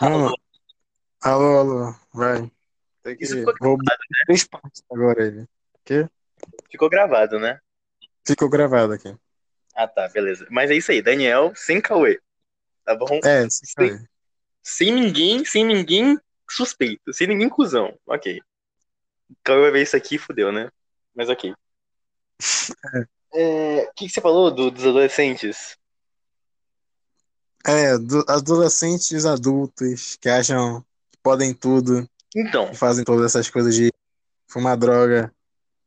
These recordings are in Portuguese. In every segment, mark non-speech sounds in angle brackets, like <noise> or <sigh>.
Mano, alô, alô, vai. Tem que... Isso ficou Vou três partes agora ele. Que? Ficou gravado, né? Ficou gravado aqui. Ah, tá, beleza. Mas é isso aí, Daniel sem Cauê. Tá bom? É, isso aí. Sem ninguém, sem ninguém suspeito, sem ninguém cuzão. Ok. Cauê vai ver isso aqui e fudeu, né? Mas ok. <laughs> É, O que, que você falou do- dos adolescentes? É, do- adolescentes adultos que acham que podem tudo, Então, que fazem todas essas coisas de fumar droga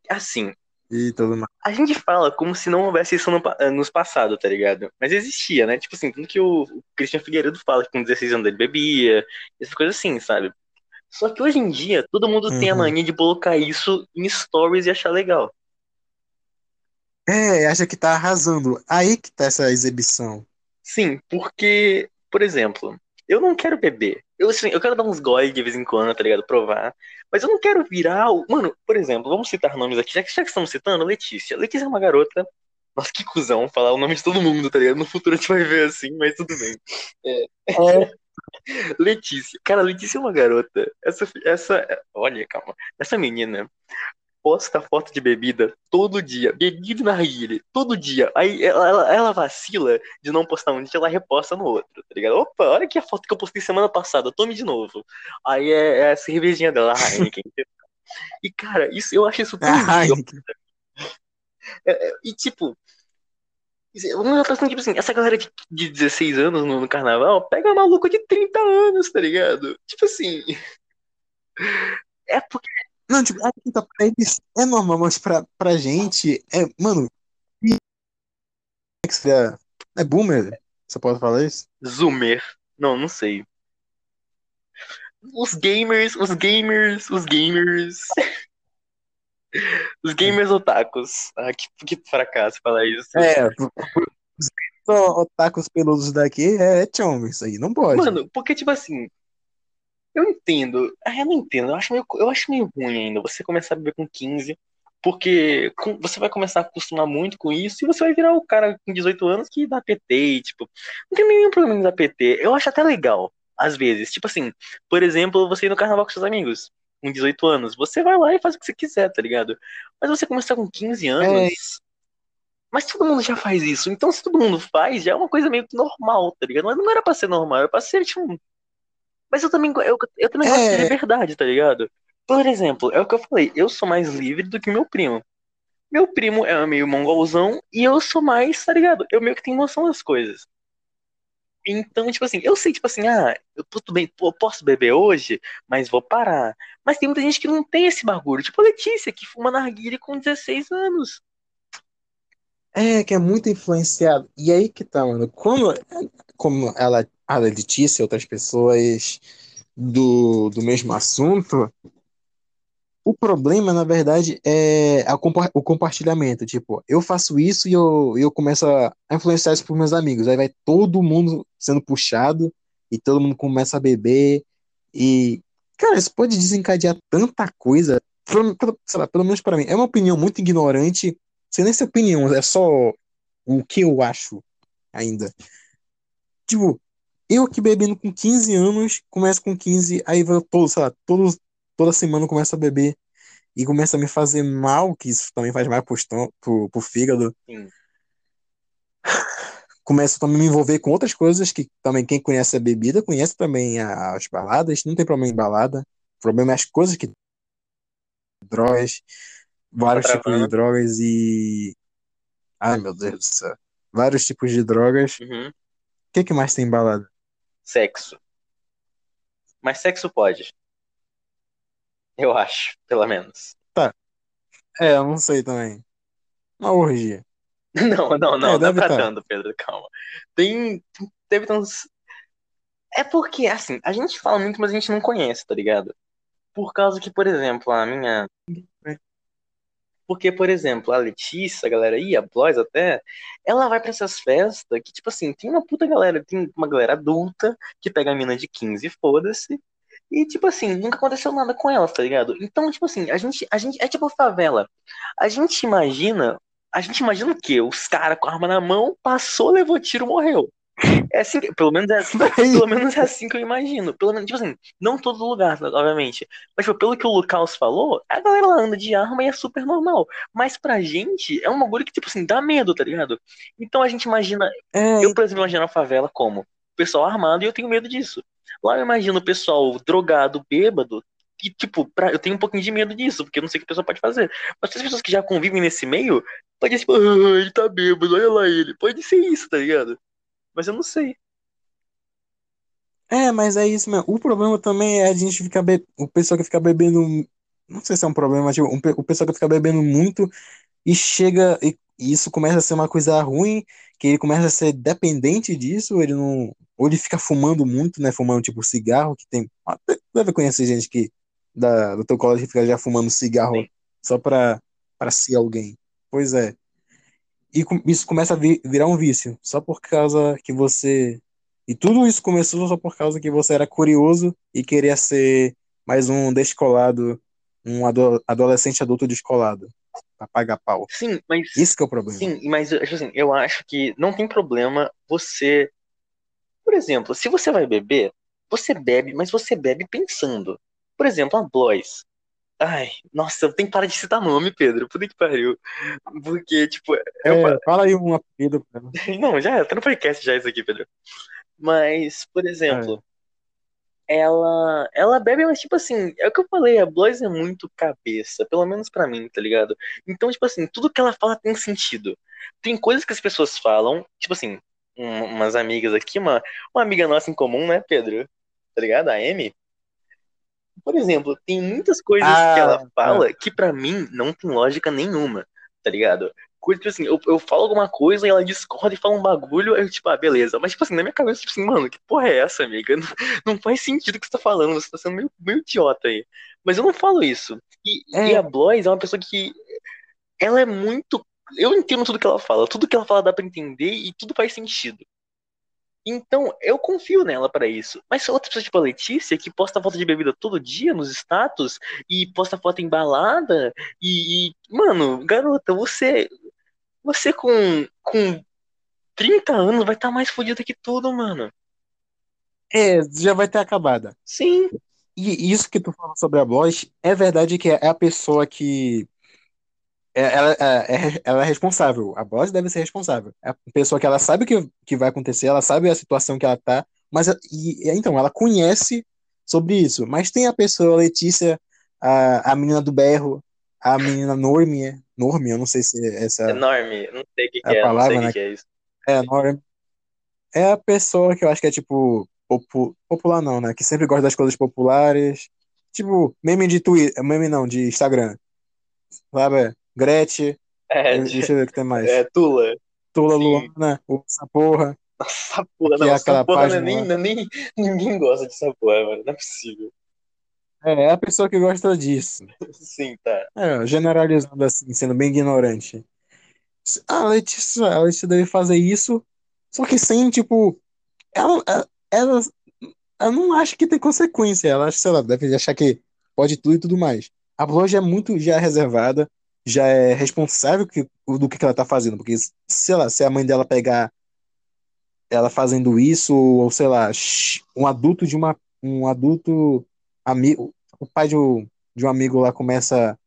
assim, e tudo mais. a gente fala como se não houvesse isso no, eh, nos passados, tá ligado? Mas existia, né? Tipo assim, tudo que o o Christian Figueiredo fala, que com 16 anos ele bebia, essas coisas assim, sabe? Só que hoje em dia, todo mundo tem a Uhum. mania de colocar isso em stories e achar legal. É, acha que tá arrasando. Aí que tá essa exibição. Sim, porque, por exemplo, eu não quero beber. Eu, assim, eu quero dar uns gole de vez em quando, tá ligado? Provar. Mas eu não quero virar. o- Mano, por exemplo, vamos citar nomes aqui. Já que, já que estamos citando, Letícia. Letícia é uma garota. Nossa, que cuzão falar o nome de todo mundo, tá ligado? No futuro a gente vai ver assim, mas tudo bem. É. <laughs> Letícia. Cara, Letícia é uma garota. Essa, essa. Olha, calma. Essa menina posta foto de bebida todo dia. Bebida na narguilé, todo dia. Aí ela, ela, ela vacila de não postar um dia, ela reposta no outro, tá ligado? Opa, olha aqui a foto que eu postei semana passada, tome de novo. Aí é, é a cervejinha dela, a Heineken. <laughs> E, cara, isso, eu acho isso tão Ai, idiota. E, tipo, uma questão, tipo assim, essa galera de, de 16 anos no, no carnaval pega uma maluca de 30 anos, tá ligado? Tipo assim. <laughs> É porque. Não, tipo, tá pra eles é normal, mas pra, pra gente é, mano, é é boomer? Você pode falar isso? Zoomer. Não, não sei. Os gamers, os gamers, os gamers. Os gamers otakus. Ah, que, que fracasso falar isso. É, só otakus peludos daqui é, é isso aí, não pode. Mano, porque, tipo assim. Eu entendo. Ah, eu não entendo. Eu acho, meio, eu acho meio ruim ainda você começar a beber com 15. Porque com- você vai começar a acostumar muito com isso e você vai virar o cara com 18 anos que dá PT e, tipo, não tem nenhum problema em dar PT. Eu acho até legal, às vezes. Tipo assim, por exemplo, você ir no carnaval com seus amigos, com 18 anos, você vai lá e faz o que você quiser, tá ligado? Mas você começar com 15 anos. É. Mas todo mundo já faz isso. Então, se todo mundo faz, já é uma coisa meio que normal, tá ligado? Mas não era pra ser normal, era pra ser, tipo. Mas eu também, eu, eu também gosto de É. liberdade, tá ligado? Por exemplo, é o que eu falei, eu sou mais livre do que meu primo. Meu primo é meio mongolzão e eu sou mais, tá ligado? Eu meio que tenho noção das coisas. Então, tipo assim, eu sei, tipo assim, ah, eu tudo bem, pô, posso beber hoje, mas vou parar. Mas tem muita gente que não tem esse bagulho. Tipo a Letícia, que fuma narguilha com 16 anos. É, que é muito influenciado. E aí que tá, mano. Como, como ela, a Letícia outras pessoas do, do mesmo assunto, o problema, na verdade, é a o compartilhamento. Tipo, eu faço isso e eu, eu começo a influenciar isso pros meus amigos. Aí vai todo mundo sendo puxado e todo mundo começa a beber. E, cara, isso pode desencadear tanta coisa. Pelo, pelo- lá, pelo menos pra mim. É uma opinião muito ignorante. Sem nem ser opinião, é só o que eu acho ainda. Tipo, eu que bebendo com 15 anos, começo com 15, aí vai todo, sei lá, todos, toda semana eu começo a beber e começa a me fazer mal, que isso também faz mal pro, estômago, pro, pro fígado. Sim. <sighs> Começo também a me envolver com outras coisas que também quem conhece a bebida conhece também as baladas, não tem problema em balada. O problema é as coisas que drogas, vários tipos de drogas e ai meu Deus do céu. Vários tipos de drogas. O Uhum. que que mais tem em balada? Sexo. Mas sexo pode. Eu acho, pelo menos. É, eu não sei também. Uma orgia. <laughs> Não, não, não, É, não é deve pra tá. tanto, Pedro, calma. Tem. Teve uns. É porque, assim, a gente fala muito, mas a gente não conhece, tá ligado? Por causa que, por exemplo, a minha. Porque, por exemplo, a Letícia, a galera aí, a Blois até, ela vai pra essas festas que, tipo assim, tem uma puta galera, tem uma galera adulta que pega a mina de 15, foda-se. E, tipo assim, nunca aconteceu nada com elas, tá ligado? Então, tipo assim, a gente, a gente, é tipo favela. A gente imagina, a gente imagina o quê? Os caras com a arma na mão, passou, levou tiro, morreu. É assim, que- pelo menos é, <laughs> Daí- pelo menos é assim que eu imagino. Pelo menos, tipo assim, não todo lugar, obviamente. Mas, tipo, pelo que o Lucas falou, a galera lá anda de arma e é super normal. Mas pra gente, é um bagulho que, tipo assim, dá medo, tá ligado? Então a gente imagina. É, Eu, por exemplo, imagino a favela como o pessoal armado e eu tenho medo disso. Lá eu imagino o pessoal drogado, bêbado. E, tipo, pra, eu tenho um pouquinho de medo disso, porque eu não sei o que a pessoa pode fazer. Mas as pessoas que já convivem nesse meio, pode ser tipo, ah, ele tá bêbado, olha lá ele. Pode ser isso, tá ligado? Mas eu não sei. é, mas é isso mesmo. O problema também é a gente ficar be... o pessoal que fica bebendo. Não sei se é um problema, tipo, um pe- o pessoal que fica bebendo muito e chega. E e isso começa a ser uma coisa ruim, que ele começa a ser dependente disso, ele não. Ou ele fica fumando muito, né? Fumando tipo cigarro, que tem. Deve conhecer gente que da, do teu colégio que fica já fumando cigarro Sim. só pra, pra ser alguém. Pois é. E isso começa a vi- virar um vício, só por causa que você. E tudo isso começou só por causa que você era curioso e queria ser mais um descolado, um ado- adolescente adulto descolado, pra pagar pau. Sim, mas. Isso que é o problema. Sim, mas tipo assim, eu acho que não tem problema você. Por exemplo, se você vai beber, você bebe, mas você bebe pensando. Por exemplo, a Blois. Ai, nossa, eu tenho que parar de citar nome, Pedro. Puta que pariu. Porque, tipo, eu É, falo- fala aí um apelido. <laughs> Não, já tá no podcast já isso aqui, Pedro. Mas, por exemplo, ela ela bebe, mas tipo assim, é o que eu falei, a Blois é muito cabeça, pelo menos pra mim, tá ligado? Então, tipo assim, tudo que ela fala tem sentido. Tem coisas que as pessoas falam, tipo assim, um- umas amigas aqui, uma, uma amiga nossa em comum, né, Pedro? Tá ligado? A Amy. Por exemplo, tem muitas coisas Ah, que ela fala que pra mim não tem lógica nenhuma, tá ligado? Tipo assim, eu, eu falo alguma coisa e ela discorda e fala um bagulho, aí eu tipo, ah, beleza. Mas tipo assim, na minha cabeça, tipo assim, mano, que porra é essa, amiga? <laughs> Não, não faz sentido o que você tá falando, você tá sendo meio, meio idiota aí. Mas eu não falo isso. E, É. e a Blois é uma pessoa que. Ela é muito. Eu entendo tudo que ela fala, tudo que ela fala dá pra entender e tudo faz sentido. Então, eu confio nela pra isso. Mas outra pessoa, tipo a Letícia, que posta foto de bebida todo dia nos status e posta foto embalada e, e mano, garota, você você com com 30 anos vai estar mais fodida que tudo, mano. É, já vai ter acabado. Sim, E isso que tu falou sobre a Blois, é verdade que é a pessoa que. É- Ela, é, é- ela é responsável. A Blois deve ser responsável. É a pessoa que ela sabe o que, que vai acontecer, ela sabe a situação que ela tá, mas e, então, ela conhece sobre isso. Mas tem a pessoa, a Letícia, a, a menina do berro, a menina Normie. Normie, eu não sei se é essa enorme. Não sei o que, que a é, não palavra, sei o né? que é isso. é, Normie. É a pessoa que eu acho que é tipo. popu- popular não, né? Que sempre gosta das coisas populares. Tipo, meme de Twitter. Meme não, de Instagram. Sabe? Gretchen. É, Deixa eu ver o que tem mais. é Tula. Tula sim. Luana, essa porra. Nossa porra, Que não, é essa porra não é nem, não é nem. Ninguém gosta dessa porra, mano. Não é possível. É, é a pessoa que gosta disso. Sim, tá. É, generalizando assim, sendo bem ignorante. A Letícia, a Letícia deve fazer isso, só que sem, tipo. Ela, ela, ela, ela não acha que tem consequência. Ela acha, sei lá, deve achar que pode tudo e tudo mais. A já é muito já é reservada, já é responsável que, do que ela tá fazendo. Porque, sei lá, se a mãe dela pegar ela fazendo isso, ou sei lá, um adulto de uma. Um adulto amigo. O pai de um, de um amigo lá começa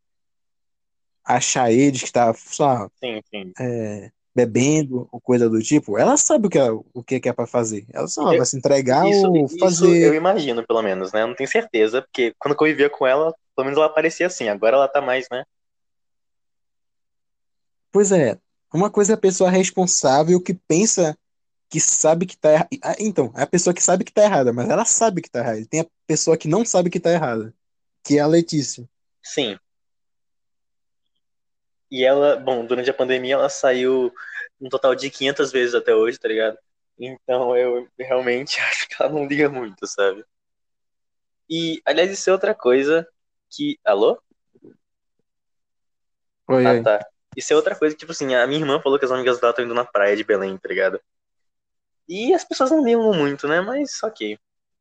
a achar eles que tá, sim. é, bebendo ou coisa do tipo, ela sabe o que é, o que que é pra fazer. Ela só Eu- vai se entregar Isso, ou isso eu fazer. imagino, pelo menos, né? Eu não tenho certeza, porque quando eu vivia com ela, pelo menos ela parecia assim. Agora ela tá mais, né? Pois é, uma coisa é a pessoa responsável que pensa que sabe que tá errada. Então, é a pessoa que sabe que tá errada, mas ela sabe que tá errada. E Tem a pessoa que não sabe que tá errada, que é a Letícia. Sim. E ela, bom, durante a pandemia ela saiu um total de 500 vezes até hoje, tá ligado? Então eu realmente <laughs> acho que ela não liga muito, sabe? E, aliás, isso é outra coisa que. Alô? Oi, Ah, oi. tá. Isso é outra coisa que, tipo assim, a minha irmã falou que as amigas dela estão indo na praia de Belém, tá ligado? E as pessoas não ligam muito, né? Mas ok.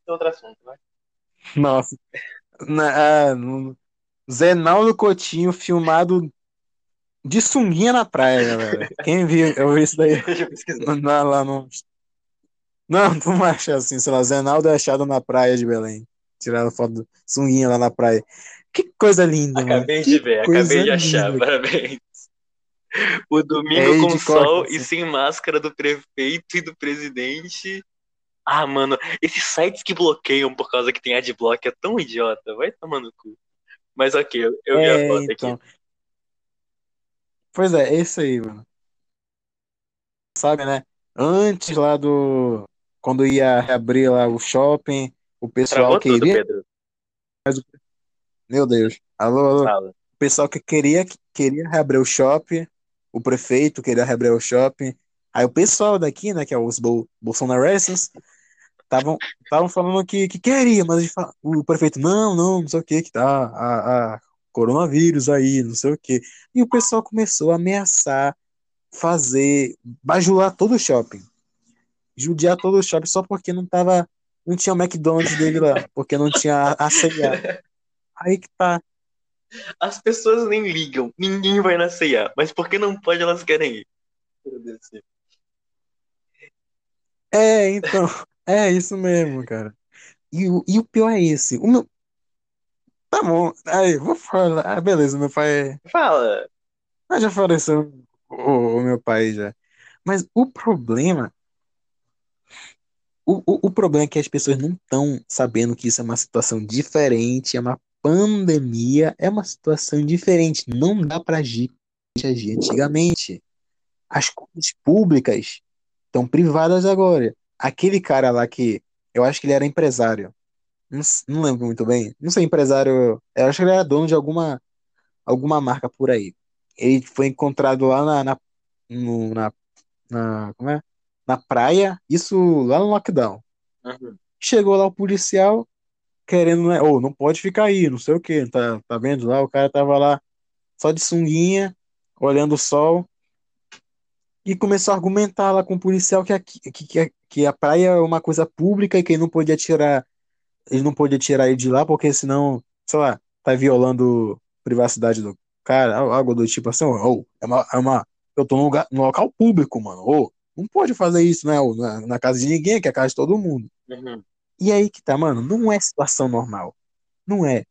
É outro assunto, né? Nossa. Na, ah, no- Zenaldo Coutinho filmado de sunguinha na praia, galera. Quem viu, eu vi isso daí <laughs> na- lá no. Não, tu não acha assim, sei lá, Zenaldo é achado na praia de Belém. Tiraram foto do sunguinha lá na praia. Que coisa linda, mano. Acabei Que de ver, acabei de achar, linda. parabéns. <laughs> O É domingo com sol e sem máscara do prefeito e do presidente. Ah, mano, esses sites que bloqueiam por causa que tem adblock é tão idiota, vai tomar no cu. Mas ok, eu, eu vi a É, foto aqui. então. Pois é, é isso aí, mano. Sabe, né? Antes lá do. Quando ia reabrir lá o shopping, o pessoal Travou tudo, queria. Pedro. Meu Deus. Alô, alô. Fala. O pessoal que queria, que queria reabrir o shopping, o prefeito queria reabrir o shopping. Aí o pessoal daqui, né, que é os Bol Bolsonaristas, estavam falando que, que queria, mas o prefeito, não, não, não sei o que, que tá, a, a coronavírus aí, não sei o que. E o pessoal começou a ameaçar fazer, bajular todo o shopping, judiar todo o shopping só porque não tava, não tinha o McDonald's dele lá, porque não tinha a C&A. <laughs> Aí que tá. As pessoas nem ligam, ninguém vai na C&A, mas por que não pode, elas querem ir. Meu Deus do céu. É, então, <laughs> é isso mesmo, cara. E, o- e o pior é esse. O meu. Tá bom, aí, vou falar. Ah, beleza, meu pai. Fala. Ah, já faleceu o, o meu pai já. Mas o problema. O, o, o problema é que as pessoas não estão sabendo que isso é uma situação diferente, é uma pandemia, é uma situação diferente. Não dá pra agir como agia antigamente. As coisas públicas estão privadas agora. Aquele cara lá que. Eu acho que ele era empresário. Não, não lembro muito bem. Não sei, empresário. Eu acho que ele era dono de alguma, alguma marca por aí. Ele foi encontrado lá na, na, no- na, na, como é? Na praia, isso lá no lockdown. Uhum. Chegou lá o policial querendo, né? Ô, não pode ficar aí, não sei o quê. Tá, tá vendo lá? O cara tava lá só de sunguinha, olhando o sol, e começou a argumentar lá com o policial que, aqui- que, que, que a praia é uma coisa pública e que ele não podia tirar ele não podia tirar ele de lá porque senão, sei lá, tá violando a privacidade do cara, algo do tipo assim, ou é uma, é uma, eu tô num, lugar, num local público, mano, ou não pode fazer isso, né, ô, na, na casa de ninguém, que é a casa de todo mundo. Uhum. E aí que tá, mano, não é situação normal, não é.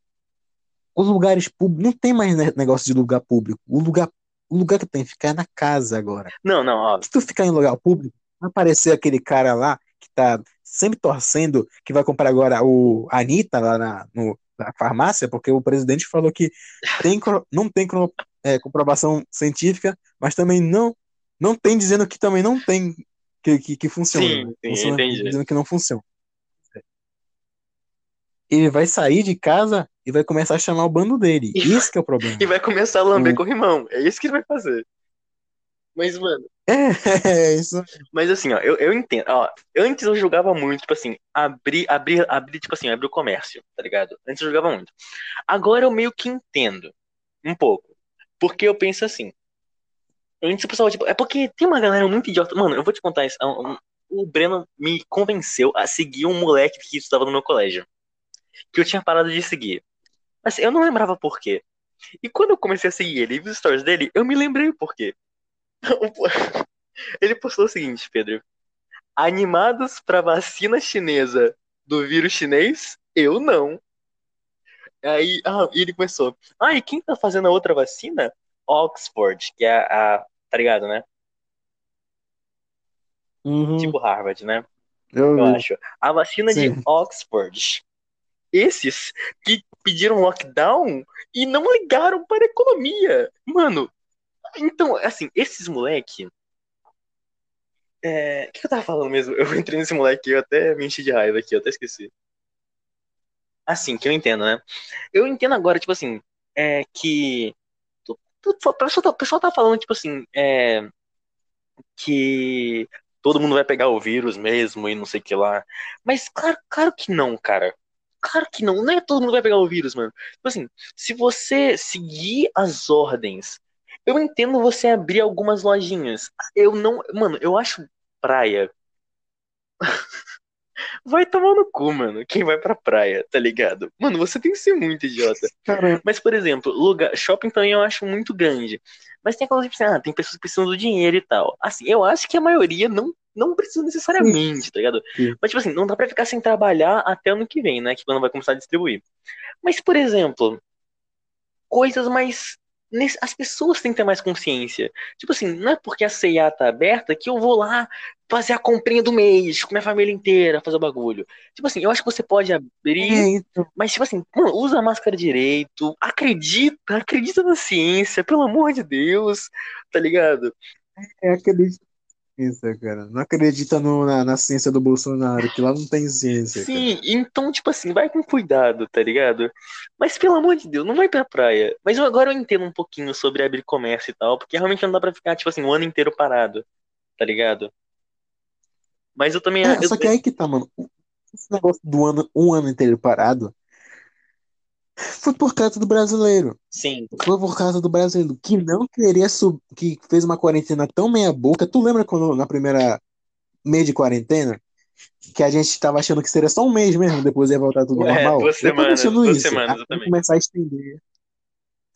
Os lugares públicos, não tem mais ne- negócio de lugar público, o lugar, o lugar que tem que ficar é na casa agora. Não, não, ó. Se tu ficar em lugar público, vai aparecer aquele cara lá que tá sempre torcendo que vai comprar agora o Anitta lá na, no- na farmácia, porque o presidente falou que tem, não tem é, comprovação científica, mas também não, não tem dizendo que também não tem que, que, que funciona. Sim, né? sim, Funciona entendi. dizendo que não funciona. Ele vai sair de casa e vai começar a chamar o bando dele. E Isso que é o problema. <laughs> E vai começar a lamber O- corrimão. É isso que ele vai fazer. Mas, mano, É, <laughs> é isso. mas assim, ó, eu, eu entendo. Ó, antes eu jogava muito, tipo assim, abrir, abrir, abrir, tipo assim, abrir o comércio, tá ligado? Antes eu jogava muito. Agora eu meio que entendo. Um pouco. Porque eu penso assim. Antes o pessoal, tipo, é porque tem uma galera muito idiota. Mano, eu vou te contar isso. Um- O Breno me convenceu a seguir um moleque que estava no meu colégio. Que eu tinha parado de seguir. Mas eu não lembrava por quê. E quando eu comecei a seguir ele e vi os stories dele, eu me lembrei o porquê. <laughs> <laughs> Ele postou o seguinte, Pedro. Animados pra vacina chinesa do vírus chinês? Eu não. Aí ah, ele começou. Ah, e quem tá fazendo a outra vacina? Oxford, que é a. a- tá ligado, né? Uhum, Tipo Harvard, né? eu Eu acho. A vacina de Sim. Oxford. Esses que pediram lockdown e não ligaram para a economia. Mano, então, assim, esses moleque. É... O que eu tava falando mesmo? Eu entrei nesse moleque e eu até me enchi de raiva aqui, eu até esqueci. Assim, que eu entendo, né? Eu entendo agora, tipo assim, é que. O pessoal, tá, o pessoal tá falando, tipo assim, é, que todo mundo vai pegar o vírus mesmo e não sei o que lá. Mas claro, claro que não, cara. Claro que não. Não é todo mundo vai pegar o vírus, mano. Tipo assim, se você seguir as ordens, eu entendo você abrir algumas lojinhas. Eu não. Mano, eu acho praia. <laughs> Vai tomar no cu, mano. Quem vai pra praia, tá ligado? Mano, você tem que ser muito idiota. Cara, Mas, por exemplo, lugar, shopping também eu acho muito grande. Mas tem aquela tipo assim, ah, tem pessoas que precisam do dinheiro e tal. Assim, eu acho que a maioria não, Não precisa necessariamente, tá ligado? Sim. Mas, tipo assim, não dá pra ficar sem trabalhar até ano que vem, né? Que quando vai começar a distribuir. Mas, por exemplo, coisas mais. As pessoas têm que ter mais consciência. Tipo assim, não é porque a CIA tá aberta que eu vou lá fazer a comprinha do mês com minha família inteira, fazer o bagulho. Tipo assim, eu acho que você pode abrir. É, Mas, tipo assim, mano, usa a máscara direito, acredita, acredita na ciência, pelo amor de Deus, tá ligado? é, acredito nisso, cara. Não acredita no- na, na ciência do Bolsonaro, que lá não tem ciência, cara. Sim, então, tipo assim, vai com cuidado, tá ligado? Mas, pelo amor de Deus, não vai pra praia. Mas eu, agora eu entendo um pouquinho sobre abrir comércio e tal, porque realmente não dá pra ficar, tipo assim, o ano inteiro parado, tá ligado? Mas eu também. É, eu- só que aí que tá, mano. Esse negócio do ano, um ano inteiro parado foi por causa do brasileiro. Sim, Foi por causa do brasileiro que não queria subir, que fez uma quarentena tão meia boca. Tu lembra quando na primeira mês de quarentena que a gente tava achando que seria só um mês mesmo, depois ia voltar tudo É, normal? duas semanas, duas isso. semanas, até começar a estender.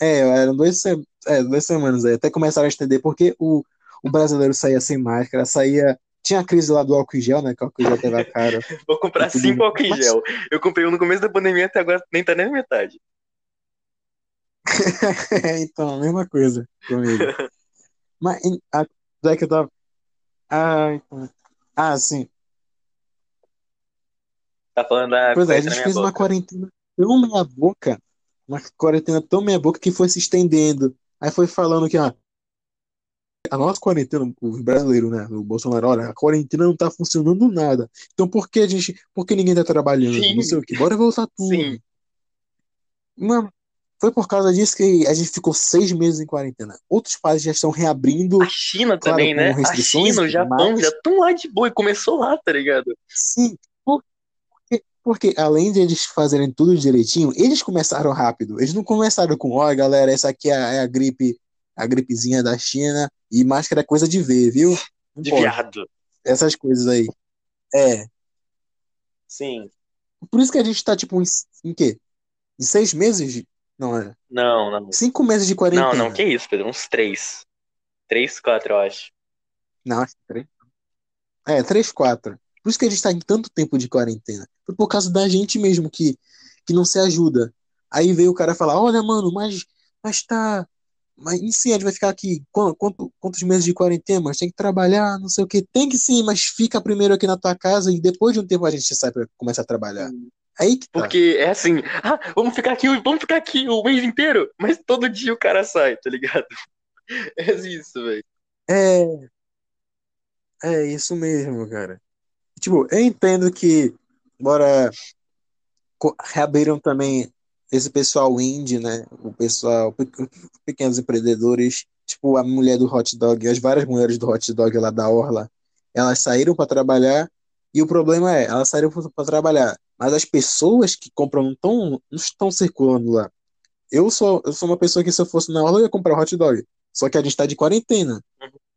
É, eram dois, é, duas semanas aí, até começaram a estender, porque o, o brasileiro saía sem máscara, saía. Tinha a crise lá do álcool em gel, né? Que o álcool em gel tava <laughs> caro. vou comprar cinco álcool em gel. Eu comprei um no começo da pandemia até agora nem tá nem na metade. <laughs> então, a mesma coisa comigo. <laughs> Mas a, já que eu tava. Ah, então- ah, sim. Tá falando da Pois é, a gente fez uma boca. quarentena tão meia boca, uma quarentena tão meia boca que foi se estendendo. Aí foi falando que ah, a nossa quarentena, o brasileiro, né? O Bolsonaro, olha, a quarentena não tá funcionando nada. Então por que a gente. Por que ninguém tá trabalhando? Sim. Não sei o que. Bora voltar tudo. Sim. Foi por causa disso que a gente ficou seis meses em quarentena. Outros países já estão reabrindo. A China Claro, também, né? A China, o Japão mais. já estão lá de boa e começou lá, tá ligado? Sim, por- porque, porque além de eles fazerem tudo direitinho, eles começaram rápido. Eles não começaram com, ó, galera, essa aqui é a, é a gripe, a gripezinha da China e máscara é coisa de ver, viu? Não De pode. viado. Essas coisas aí. É. Sim. Por isso que a gente tá, tipo, em, em quê? Em seis meses? de- Não, é. Não, não. Cinco meses de quarentena. Não, não, que isso, Pedro? Uns três. Três, quatro, eu acho. Não, acho que três. É, três, quatro. Por isso que a gente tá em tanto tempo de quarentena. Foi por causa da gente mesmo que, que não se ajuda. Aí veio o cara falar, olha, mano, mas, mas tá. Mas e sim, a gente vai ficar aqui quanto, quanto- quantos meses de quarentena? Mas tem que trabalhar, não sei o quê. Tem que sim, mas fica primeiro aqui na tua casa e depois de um tempo a gente sai pra começar a trabalhar. Aí que tá. Porque é assim, ah, vamos ficar aqui, vamos ficar aqui o mês inteiro, mas todo dia o cara sai, tá ligado? <laughs> É isso, velho. É. É isso mesmo, cara. Tipo, eu entendo que, bora, reabriram também esse pessoal indie, né? O pessoal, pe- pequenos empreendedores, tipo a mulher do hot dog, as várias mulheres do hot dog lá da Orla, elas saíram para trabalhar e o problema é, elas saíram para trabalhar, mas as pessoas que compram não estão não estão circulando lá. Eu sou, eu sou uma pessoa que se eu fosse na Orla eu ia comprar hot dog, só que a gente está de quarentena,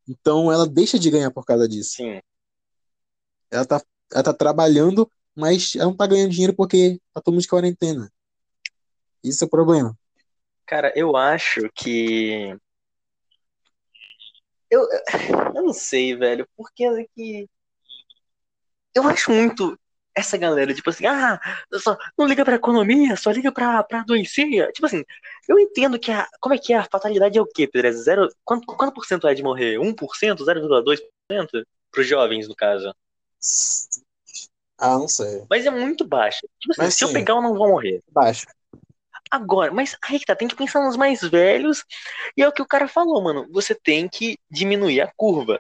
então ela deixa de ganhar por causa disso. Sim. Ela tá, ela tá trabalhando, mas ela não tá ganhando dinheiro porque tá todo mundo de quarentena. Isso é o problema. Cara, eu acho que. Eu, eu não sei, velho, porque é que. Eu acho muito essa galera, tipo assim, ah, só, não liga pra economia, só liga pra, pra adoecer. Tipo assim, eu entendo que a. Como é que é? A fatalidade é o quê, Pedro? É zero, quanto, quanto por cento é de morrer? 1%? 0,2%? Pros jovens, no caso. Ah, não sei. Mas é muito baixo. Tipo assim, Mas se eu sim. pegar, eu não vou morrer. Baixo. Agora, mas aí que tá, tem que pensar nos mais velhos. E é o que o cara falou, mano. Você tem que diminuir a curva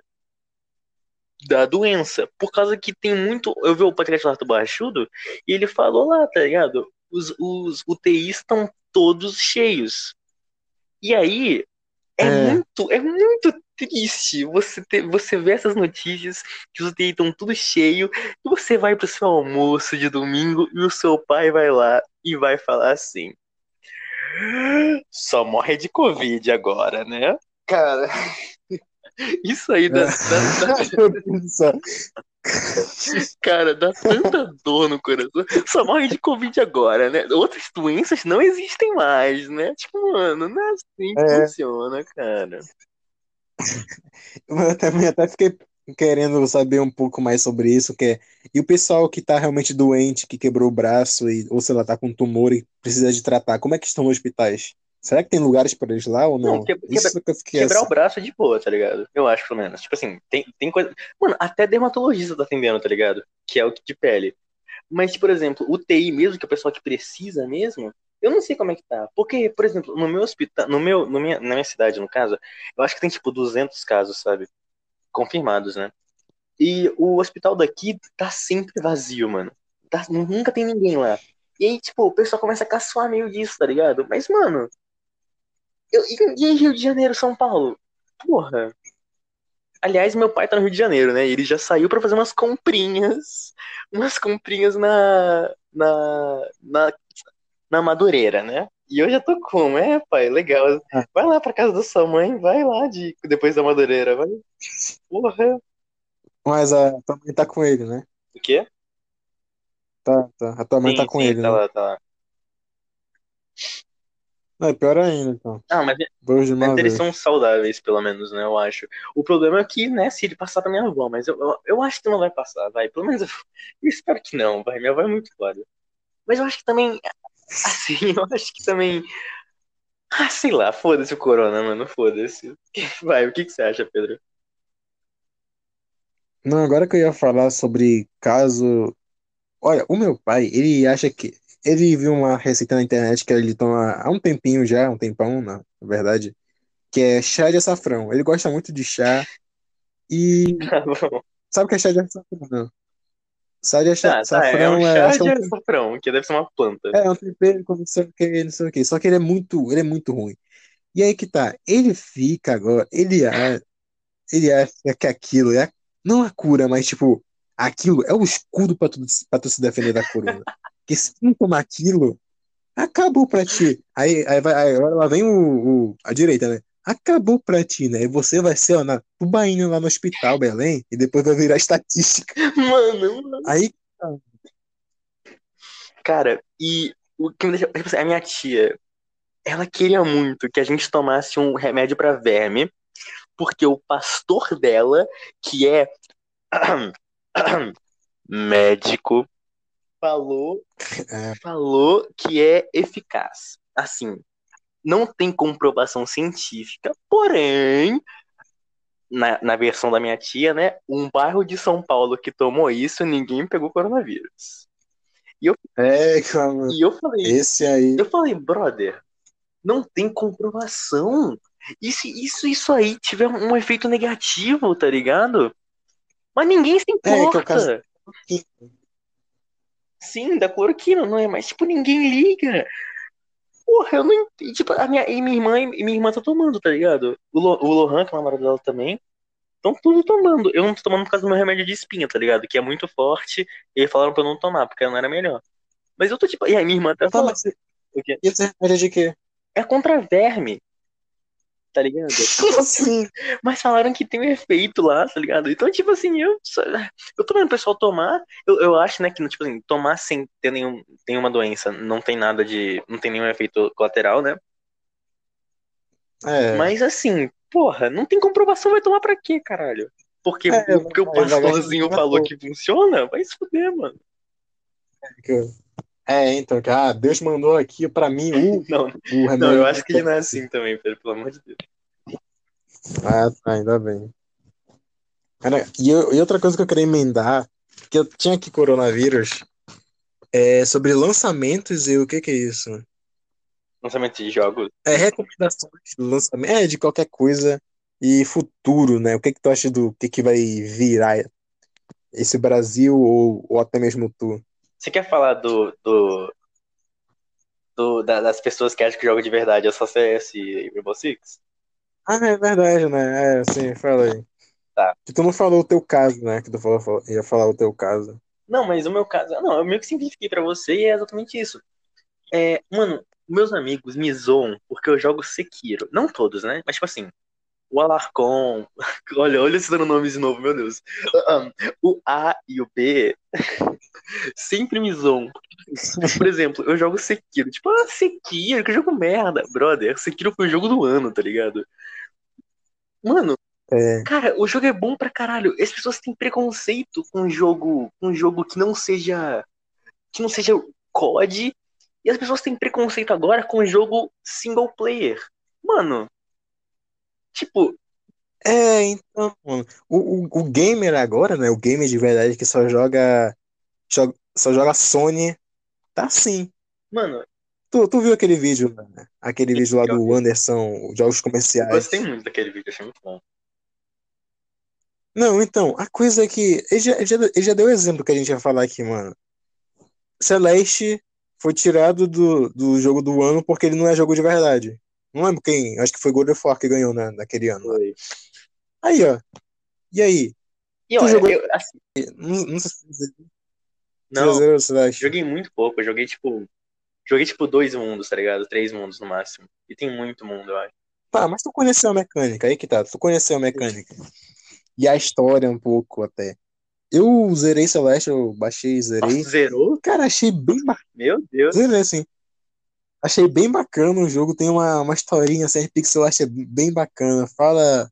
da doença. Por causa que tem muito. Eu vi o podcast lá do Barrachudo e ele falou lá, tá ligado? Os, os UTIs estão todos cheios. E aí é, É. muito, é muito triste você ter, você ver essas notícias que os UTIs estão tudo cheio e você vai pro seu almoço de domingo e o seu pai vai lá e vai falar assim: só morre de Covid agora, né? Cara, isso aí dá, do céu. cara, dá tanta dor no coração. Só morre de Covid agora, né? Outras doenças não existem mais, né? Tipo, mano, não é assim que É. funciona, cara. Eu também até fiquei, querendo saber um pouco mais sobre isso, que é, e o pessoal que tá realmente doente, que quebrou o braço, e, ou sei lá, tá com um tumor e precisa de tratar, como é que estão os hospitais? Será que tem lugares para eles lá ou não? Não, que- Isso que Quebrar assim. o braço é de boa, tá ligado? Eu acho, pelo menos. Tipo assim, tem, tem coisa. Mano, até dermatologista tá atendendo, tá ligado? Que é o de pele. Mas, por exemplo, UTI mesmo, que é o pessoal que precisa mesmo, eu não sei como é que tá. Porque, por exemplo, no meu hospital, no meu, no minha, na minha cidade, no caso, eu acho que tem tipo 200 casos, sabe? Confirmados, né? E o hospital daqui tá sempre vazio, mano. Tá- nunca tem ninguém lá. E aí, tipo, o pessoal começa a caçoar meio disso, tá ligado? Mas, mano, eu, e Rio de Janeiro, São Paulo? Porra. Aliás, meu pai tá no Rio de Janeiro, né? Ele já saiu pra fazer umas comprinhas. Umas comprinhas na. na. na, na Madureira, né? E eu já tô como? É, pai, legal. Ah. Vai lá pra casa da sua mãe, vai lá de, depois da Madureira, vai. Porra. Mas a tua mãe tá com ele, né? O quê? Tá, tá. A tua mãe sim, tá com sim, ele, tá né? lá, tá lá. Não, é pior ainda, então. Ah, mas, Dois de mas eles são saudáveis, pelo menos, né? Eu acho. O problema é que, né, se ele passar pra minha avó, mas eu, eu, eu acho que não vai passar, vai. Pelo menos eu, <laughs> eu espero que não, vai. Minha avó é muito foda. Mas eu acho que também, <laughs> assim, eu acho que também. Ah, sei lá, foda-se o corona, mano, foda-se. <laughs> Vai, o que, que você acha, Pedro? Não, agora que eu ia falar sobre caso. Olha, o meu pai, ele acha que. Ele viu uma receita na internet que ele toma há um tempinho já, um tempão, na verdade, que é chá de açafrão. Ele gosta muito de chá. E <laughs> Tá bom. sabe o que é chá de açafrão? Não? Chá de aça- Tá, tá, é é, chá acho que é um, açafrão, que deve ser uma planta. é um tempero com não sei o que, não sei o que. Só que ele é muito, ele é muito ruim. E aí que tá, ele fica agora, ele, a- ele acha que aquilo é não a cura, mas tipo, aquilo é o escudo pra tu, pra tu se defender da corona. <laughs> Porque se tu não tomar aquilo, acabou pra ti. Aí, aí, vai, aí agora lá vem o, o- a direita, né? Acabou pra ti, né? E você vai ser, ó, na tubaína lá no hospital, Belém, e depois vai virar <laughs> estatística. Mano, mano. Aí, Cara, e o que me deixa. tipo assim, a minha tia, ela queria muito que a gente tomasse um remédio pra verme, porque o pastor dela, que é <clears throat> médico, falou, É. falou que é eficaz. Assim, não tem comprovação científica, porém, na, na versão da minha tia, né, um bairro de São Paulo que tomou isso, ninguém pegou coronavírus. é, cara, E eu falei, esse aí. Eu falei, brother, não tem comprovação. E se isso, isso aí tiver um efeito negativo, tá ligado? Mas ninguém se É, é importa. caso- Sim, da cloroquina, não é? Mas, tipo, ninguém liga. Porra, eu não entendi. Tipo, a minha, e minha irmã, e minha irmã tá tomando, tá ligado? O, Lo, o Lohan, que é o namorado dela também, estão tudo tomando. Eu não tô tomando por causa do meu remédio de espinha, tá ligado? Que é muito forte. E falaram pra eu não tomar, porque não era melhor. Mas eu tô tipo. E aí, minha irmã tá Tá, mas e esse remédio é de quê? É contra verme. Tá ligado? <laughs> Como assim? Mas falaram que tem um efeito lá, tá ligado? Então, tipo assim, eu, eu tô vendo o pessoal tomar. Eu, eu acho, né, que, tipo assim, tomar sem ter nenhum, nenhuma doença, não tem nada de. Não tem nenhum efeito colateral, né? É, Mas assim, porra, não tem comprovação, vai tomar pra quê, caralho? Porque, É, porque o pastorzinho falou que funciona? Vai se fuder, mano. que- é, então, que, ah, Deus mandou aqui pra mim o, <laughs> Não, o remédio. não, eu acho que não é assim também, Pedro, pelo amor de Deus. Ah, tá, ainda bem. Cara, e, eu- e outra coisa que eu queria emendar, que eu tinha aqui coronavírus, é sobre lançamentos e o que que é isso? Lançamento de jogos. É recomendações de lançamento, é, de qualquer coisa e futuro, né? O que que tu acha do que que vai virar esse Brasil ou, ou até mesmo tu? Você quer falar do. do, do- da- das pessoas que acham que jogo de verdade é só CS e Rainbow Six? Ah, é verdade, né? É, sim, fala aí. Tá. Que tu não falou o teu caso, né? Que tu falou, falou- ia falar o teu caso. Não, mas o meu caso. Não, eu meio que simplifiquei pra você e é exatamente isso. É, mano, meus amigos me zoam porque eu jogo Sekiro. Não todos, né? Mas tipo assim. O Alarcon. <laughs> Olha, olha citando nomes de novo, meu Deus. O A e o B <laughs> sempre me zoam. Por exemplo, eu jogo Sekiro. Tipo, ah, Sekiro, que jogo merda. Brother, Sekiro foi o jogo do ano, tá ligado? Mano, É. Cara, o jogo é bom pra caralho. As pessoas têm preconceito com um jogo, com um jogo que não seja que não seja COD, e as pessoas têm preconceito agora com o jogo single player. Mano, tipo, É, então, mano, o, o, o gamer agora, né? O gamer de verdade que só joga, joga- só joga Sony, tá assim. mano, Tu, tu viu aquele vídeo, né? Aquele Sim, vídeo lá eu do. Anderson, os jogos eu comerciais. gostei muito daquele vídeo, achei muito bom. Não, então, a coisa é que. Ele já, ele já, ele já deu o exemplo que a gente ia falar aqui, mano. Celeste foi tirado do, do jogo do ano porque ele não é jogo de verdade. Não lembro quem, acho que foi God of War que ganhou na, naquele ano. Foi. Aí, ó. E aí? E Tu olha, jogou- eu, assim, Não, não sei se não, zerou o Celeste. joguei muito pouco, eu joguei tipo. Joguei tipo dois mundos, tá ligado? Três mundos no máximo. E tem muito mundo, eu acho. Tá, mas tu conheceu a mecânica, aí que tá. Tu conheceu a mecânica. E a história um pouco até. Eu zerei Celeste, eu baixei e zerei. Nossa, zerou? Cara, achei bem. Meu Deus. Zerei, assim. Achei bem bacana o jogo. Tem uma, uma historinha assim, pixel é bem bacana. Fala.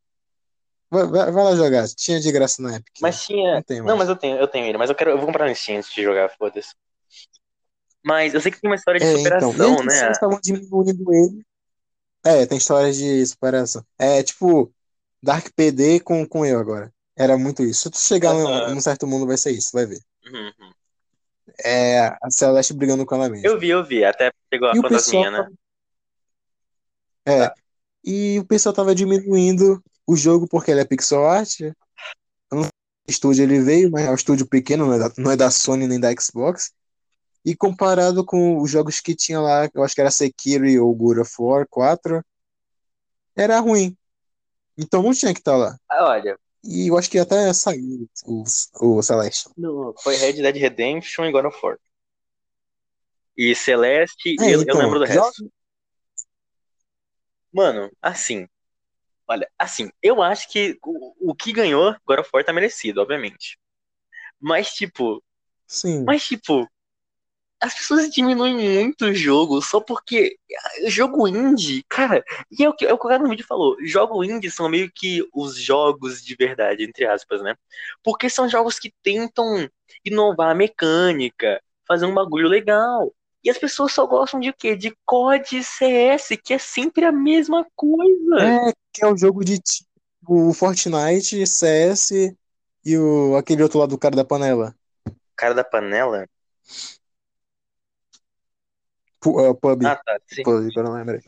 Vai, vai- vai lá jogar. Tinha de graça na Epic. Mas tinha. Não. Não, mas eu tenho, eu tenho ele, mas eu quero. Eu vou comprar no Steam antes de jogar, foda-se. Mas eu sei que tem uma história de É, então. superação, E eles né? estavam diminuindo ele. É, tem história de superação. É tipo Dark PD com, com eu agora. Era muito isso. Se tu chegar num, num certo mundo, vai ser isso, vai ver. Uhum. É a Celeste brigando com ela mesma. Eu vi, eu vi. Até pegou a o fantasminha, né? É. Tá. E o pessoal tava diminuindo o jogo porque ele é pixel art. Eu não sei que estúdio ele veio, mas é um estúdio pequeno, não é da, não é da Sony nem da Xbox. E comparado com os jogos que tinha lá, eu acho que era Sekiro ou God of War 4, era ruim. Então não tinha que estar lá. Ah, olha, E eu acho que até saiu o, o Celeste. no- foi Red Dead Redemption e God of War. E Celeste, É, eu, eu então, lembro do resto. Mano, assim. Olha, assim, eu acho que o, o que ganhou God of War tá merecido, obviamente. Mas, tipo, Sim. mas, tipo, as pessoas diminuem muito o jogo só porque ah, jogo indie, cara, e é o que, é o que o cara no vídeo falou, jogo indie são meio que os jogos de verdade, entre aspas, né? Porque são jogos que tentam inovar a mecânica, fazer um bagulho legal. E as pessoas só gostam de quê? De COD CS, que é sempre a mesma coisa. É, que é o jogo de o Fortnite, CS e o, aquele outro lado do cara da panela. Cara da panela? Pu- uh, Pub. Ah, tá, sim. Pub, eu não lembro.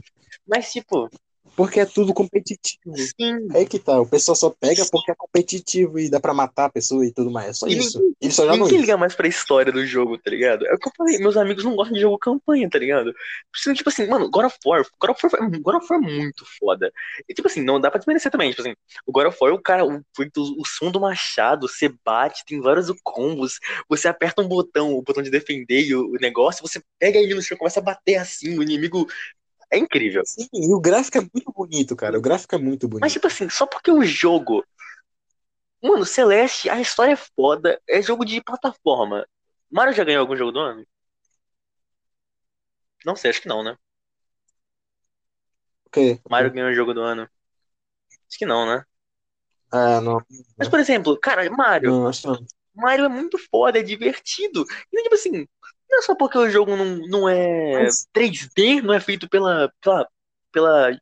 Mas, tipo, Porque é tudo competitivo. sim. Aí que tá, o pessoal só pega porque é competitivo e dá pra matar a pessoa e tudo mais. É só E isso. ninguém- Eles só jogam Ninguém isso. liga mais pra história do jogo, tá ligado? É o que eu falei, meus amigos não gostam de jogo campanha, tá ligado? Precisa, tipo assim, mano, God of War, God of War, God of War é muito foda. E, tipo assim, não dá pra desmerecer também, tipo assim, o God of War, o cara, o, o, o som do machado, você bate, tem vários combos, você aperta um botão, o botão de defender e o, o negócio, você pega ele no chão, começa a bater assim, o inimigo... É incrível. Sim, e o gráfico é muito bonito, cara. O gráfico é muito bonito. Mas, tipo assim, só porque o jogo. Mano, Celeste, a história é foda, é jogo de plataforma. Mario já ganhou algum jogo do ano? Não sei, acho que não, né? O quê? Mario ganhou o jogo do ano. Acho que não, né? Ah, não. Mas, por exemplo, cara, Mario. Não, acho que não. Mario é muito foda, é divertido. E, tipo assim, não é só porque o jogo não, não é Mas- 3D, não é feito pela, pela, pela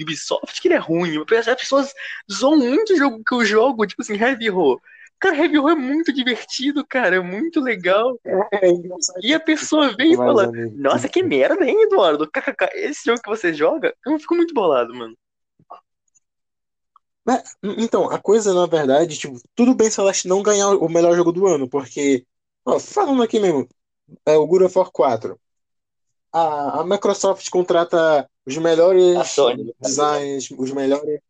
Ubisoft que ele é ruim. As pessoas zoam muito o jogo que eu jogo, tipo assim, Heavy Row. Cara, Heavy Row é muito divertido, cara, é muito legal. É engraçado. E a pessoa vem e fala, nossa, que merda, hein, Eduardo? KKK, esse jogo que você joga, eu fico muito bolado, mano. Mas, então, a coisa, na verdade, tipo, tudo bem se ela não ganhar o melhor jogo do ano, porque, ó, falando aqui mesmo, é o God of War 4. A, a Microsoft contrata os melhores A Sony, caso. designs, os melhores.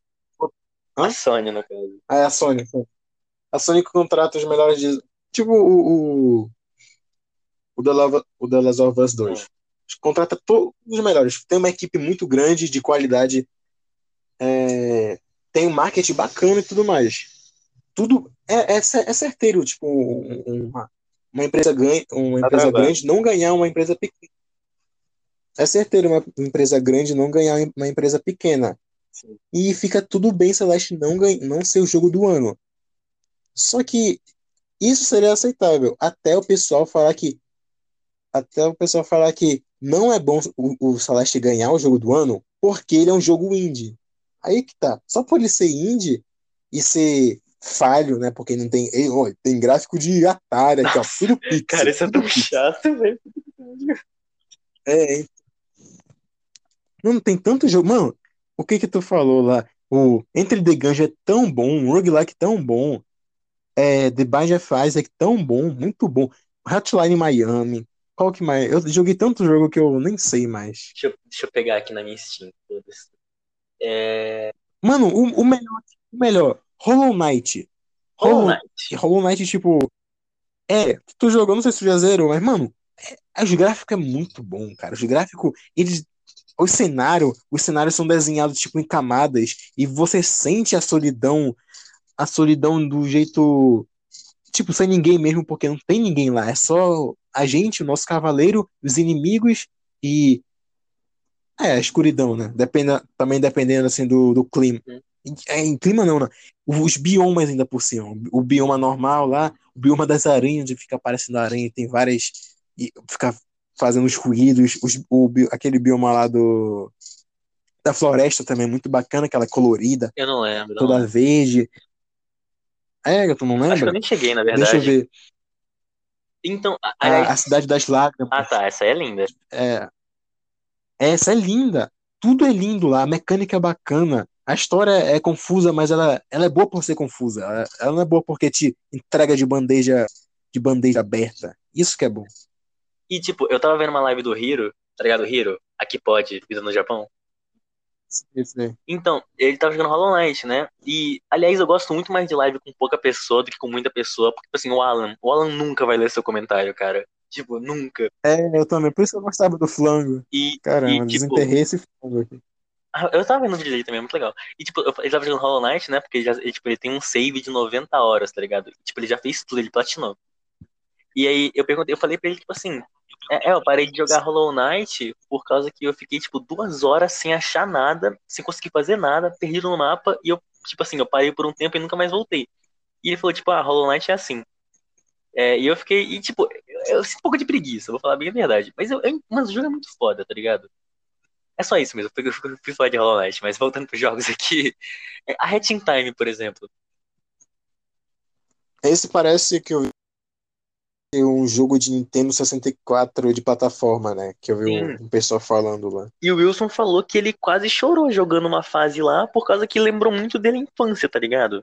Hã? A Sony, no caso. Ah, é a Sony. A Sony contrata os melhores. Tipo o. O, o, The Love, o The Last of Us 2. Contrata todos os melhores. Tem uma equipe muito grande, de qualidade. é, tem um marketing bacana e tudo mais. Tudo é, é, é certeiro, tipo, um- um- uma, uma empresa ganha, uma Tá empresa grande não ganhar uma empresa pequena. É certeiro uma empresa grande não ganhar uma empresa pequena. Sim. E fica tudo bem Celeste não, ganha, não ser o jogo do ano. Só que isso seria aceitável. Até o pessoal falar que. Até o pessoal falar que não é bom o, o Celeste ganhar o jogo do ano porque ele é um jogo indie. Aí que tá. Só por ele ser indie e ser falho, né? Porque não tem. Ó, tem gráfico de Atari aqui, ó. Tudo pixel. Cara, isso é tão chato, velho. É, não tem tanto jogo. Mano, o que que tu falou lá? O Entre the Gungeon é tão bom, o Roguelike tão bom, é, The Bind of Isaac é tão bom, muito bom. Hotline Miami, qual que mais? Eu joguei tanto jogo que eu nem sei mais. Deixa eu, deixa eu pegar aqui na minha Steam. É... Mano, o, o melhor, o melhor, Hollow Knight. Hollow Knight. Hollow Knight, tipo, é, tu jogou, não sei se tu já zerou, mas, mano, é, os gráficos é muito bom, cara. Os gráficos, eles o cenário, os cenários são desenhados tipo em camadas e você sente a solidão, a solidão do jeito tipo sem ninguém mesmo, porque não tem ninguém lá, é só a gente, o nosso cavaleiro, os inimigos e é, a escuridão, né? Dependa, também dependendo assim do, do clima. Uhum. É, em clima não, né? Os biomas ainda por cima. O bioma normal lá, o bioma das aranhas, onde fica aparecendo aranha, tem várias e fica fazendo os ruídos, os, o, aquele bioma lá do da floresta também é muito bacana, aquela colorida, Eu não lembro. não toda lembro. verde. É, tu não Acho que eu lembra? nem cheguei, na Deixa eu verdade. ver. Então, a- A, a Cidade das Lágrimas. Ah, tá. Essa é linda. É, essa é linda. Tudo é lindo lá. A mecânica é bacana. A história é confusa, mas ela, ela é boa por ser confusa. Ela, ela não é boa porque te entrega de bandeja de bandeja aberta. Isso que é bom. E, tipo, eu tava vendo uma live do Hiro, tá ligado? Hiro, aqui pode, vida no Japão. Então, ele tava jogando Hollow Knight, né? E, aliás, eu gosto muito mais de live com pouca pessoa do que com muita pessoa, porque, tipo assim, o Alan, o Alan nunca vai ler seu comentário, cara. Tipo, nunca. É, eu também. Por isso eu gostava do flango. E, Caramba, e tipo, desenterrei esse flango aqui. <laughs> eu tava vendo o vídeo dele também, é muito legal. E, tipo, ele tava jogando Hollow Knight, né? Porque ele, já, ele, tipo, ele tem um save de 90 horas, tá ligado? Tipo, ele já fez tudo, ele platinou. E aí, eu perguntei, eu falei pra ele, tipo assim, é, é, eu parei de jogar Hollow Knight por causa que eu fiquei, tipo, duas horas sem achar nada, sem conseguir fazer nada, perdido no mapa, e eu, tipo assim, eu parei por um tempo e nunca mais voltei. E ele falou, tipo, ah, Hollow Knight é assim. É, e eu fiquei, e tipo, eu, eu sinto um pouco de preguiça, vou falar bem a verdade. Mas, eu, eu, mas o jogo é muito foda, tá ligado? É só isso mesmo, eu fui, falar de Hollow Knight, mas voltando pros jogos aqui, <laughs> a Hatching Time, por exemplo. Esse parece que eu vi um jogo de Nintendo 64 de plataforma, né? Que eu vi Sim. um, pessoal falando lá. E o Wilson falou que ele quase chorou jogando uma fase lá por causa que lembrou muito dele a infância, tá ligado?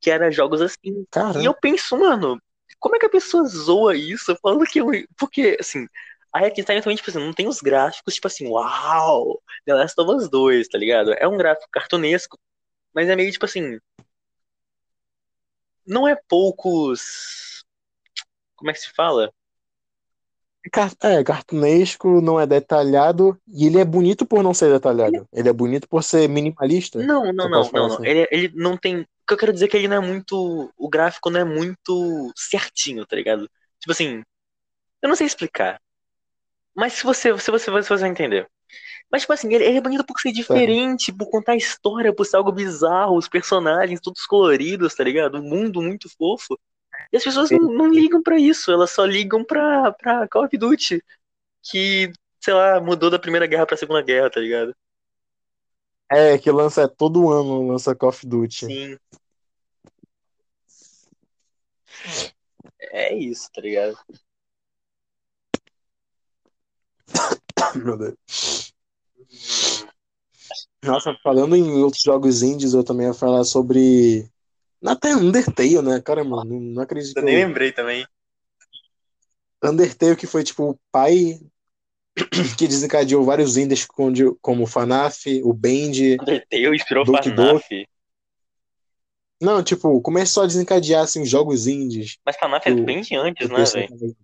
Que era jogos assim. E eu penso, mano, como é que a pessoa zoa isso falando que. eu- Porque, assim, a Hack Time também, tipo assim, não tem os gráficos, tipo assim, uau! The Last of Us 2, tá ligado? É um gráfico cartunesco, mas é meio tipo assim. Não é poucos. Como é que se fala? É, cartunesco, não é detalhado, e ele é bonito por não ser detalhado. Ele é bonito por ser minimalista. Não, não, não, não, não. assim. Ele, ele não tem. O que eu quero dizer é que ele não é muito. O gráfico não é muito certinho, tá ligado? Tipo assim. Eu não sei explicar. Mas se você, se você, se você entender. Mas, tipo assim, ele, ele é bonito por ser diferente, por contar a história, por ser algo bizarro, os personagens todos coloridos, tá ligado? Um mundo muito fofo. E as pessoas não, não ligam pra isso, elas só ligam pra, pra Call of Duty, que, sei lá, mudou da Primeira Guerra pra Segunda Guerra, tá ligado? É, que lança todo ano, lança Call of Duty. Sim. É isso, tá ligado? <coughs> Meu Deus. Nossa, falando em outros jogos indies, eu também ia falar sobre. Até Undertale, né? Caramba, não, não acredito. Eu nem lembrei também. Undertale, que foi tipo o pai <coughs> que desencadeou vários indies como, o FNAF, o Band. Undertale inspirou Doki FNAF. Não, tipo, começou a desencadear assim, os jogos indies. Mas FNAF é Do- bem de antes, né, velho?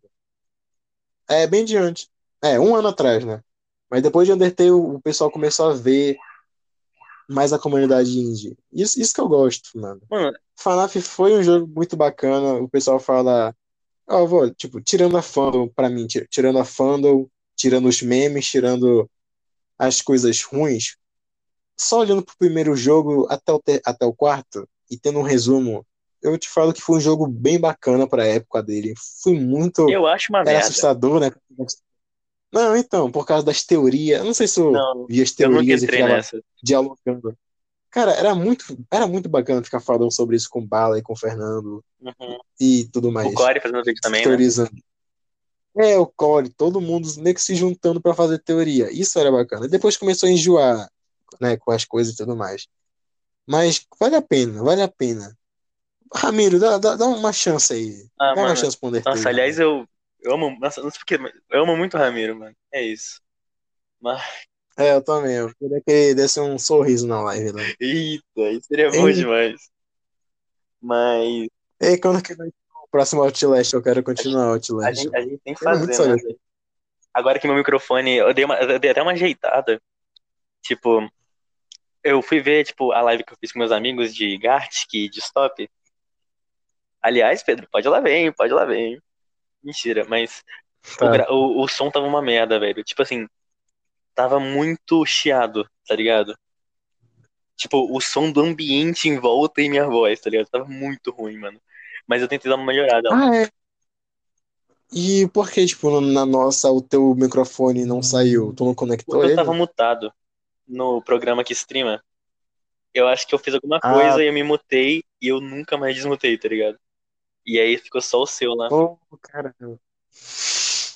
É, bem diante. É, um ano atrás, né? Mas depois de Undertale, o pessoal começou a ver mais a comunidade indie. Isso, isso que eu gosto, mano. Mano, FNAF foi um jogo muito bacana. O pessoal fala. Ó, vou, tipo, tirando a fandom, pra mim, ti- tirando a fandom, tirando os memes, tirando as coisas ruins. só olhando pro primeiro jogo até o, até o quarto e tendo um resumo, eu te falo que foi um jogo bem bacana pra época dele. Foi muito. Eu acho uma Era merda. assustador, né? Não, então, por causa das teorias. Eu não sei se eu Não, vi as teorias e ficava nessa. dialogando. Cara, era muito, era muito bacana ficar falando sobre isso com o Bala e com o Fernando Uhum. e tudo mais. O Core fazendo vídeo também, né? teorizando. É, o Core, todo mundo meio que se juntando pra fazer teoria. Isso era bacana. E depois começou a enjoar, né, com as coisas e tudo mais. Mas vale a pena, vale a pena. Ramiro, dá, dá, dá uma chance aí. Ah, dá uma mano. chance pro Undertale. Nossa, aliás, eu, eu amo. Nossa, não sei porquê, mas eu amo muito o Ramiro, mano. É isso. Mas. É, eu também. Eu queria que ele desse um sorriso na live, né? Eita, isso seria bom Ei. demais. Mas E quando que vai o próximo Outlast? Eu quero continuar a Outlast. gente, a gente tem que fazer, né? Agora que meu microfone. Eu dei, uma, eu dei até uma ajeitada. Tipo, eu fui ver, tipo, a live que eu fiz com meus amigos de Gartic e de Stop. Aliás, Pedro, pode ir lá bem, pode ir lá bem. Mentira, mas o, Tá. o, o som tava uma merda, velho. Tipo assim, tava muito chiado, tá ligado? Tipo, o som do ambiente em volta e minha voz, tá ligado? Tava muito ruim, mano. Mas eu tentei dar uma melhorada. Ah, é. E por que, tipo, na nossa, o teu microfone não saiu? Tu não conectou Porque eu ele? tava mutado no programa que streama. Eu acho que eu fiz alguma Ah. coisa e eu me mutei e eu nunca mais desmutei, tá ligado? E aí ficou só o seu lá. Pô, caramba.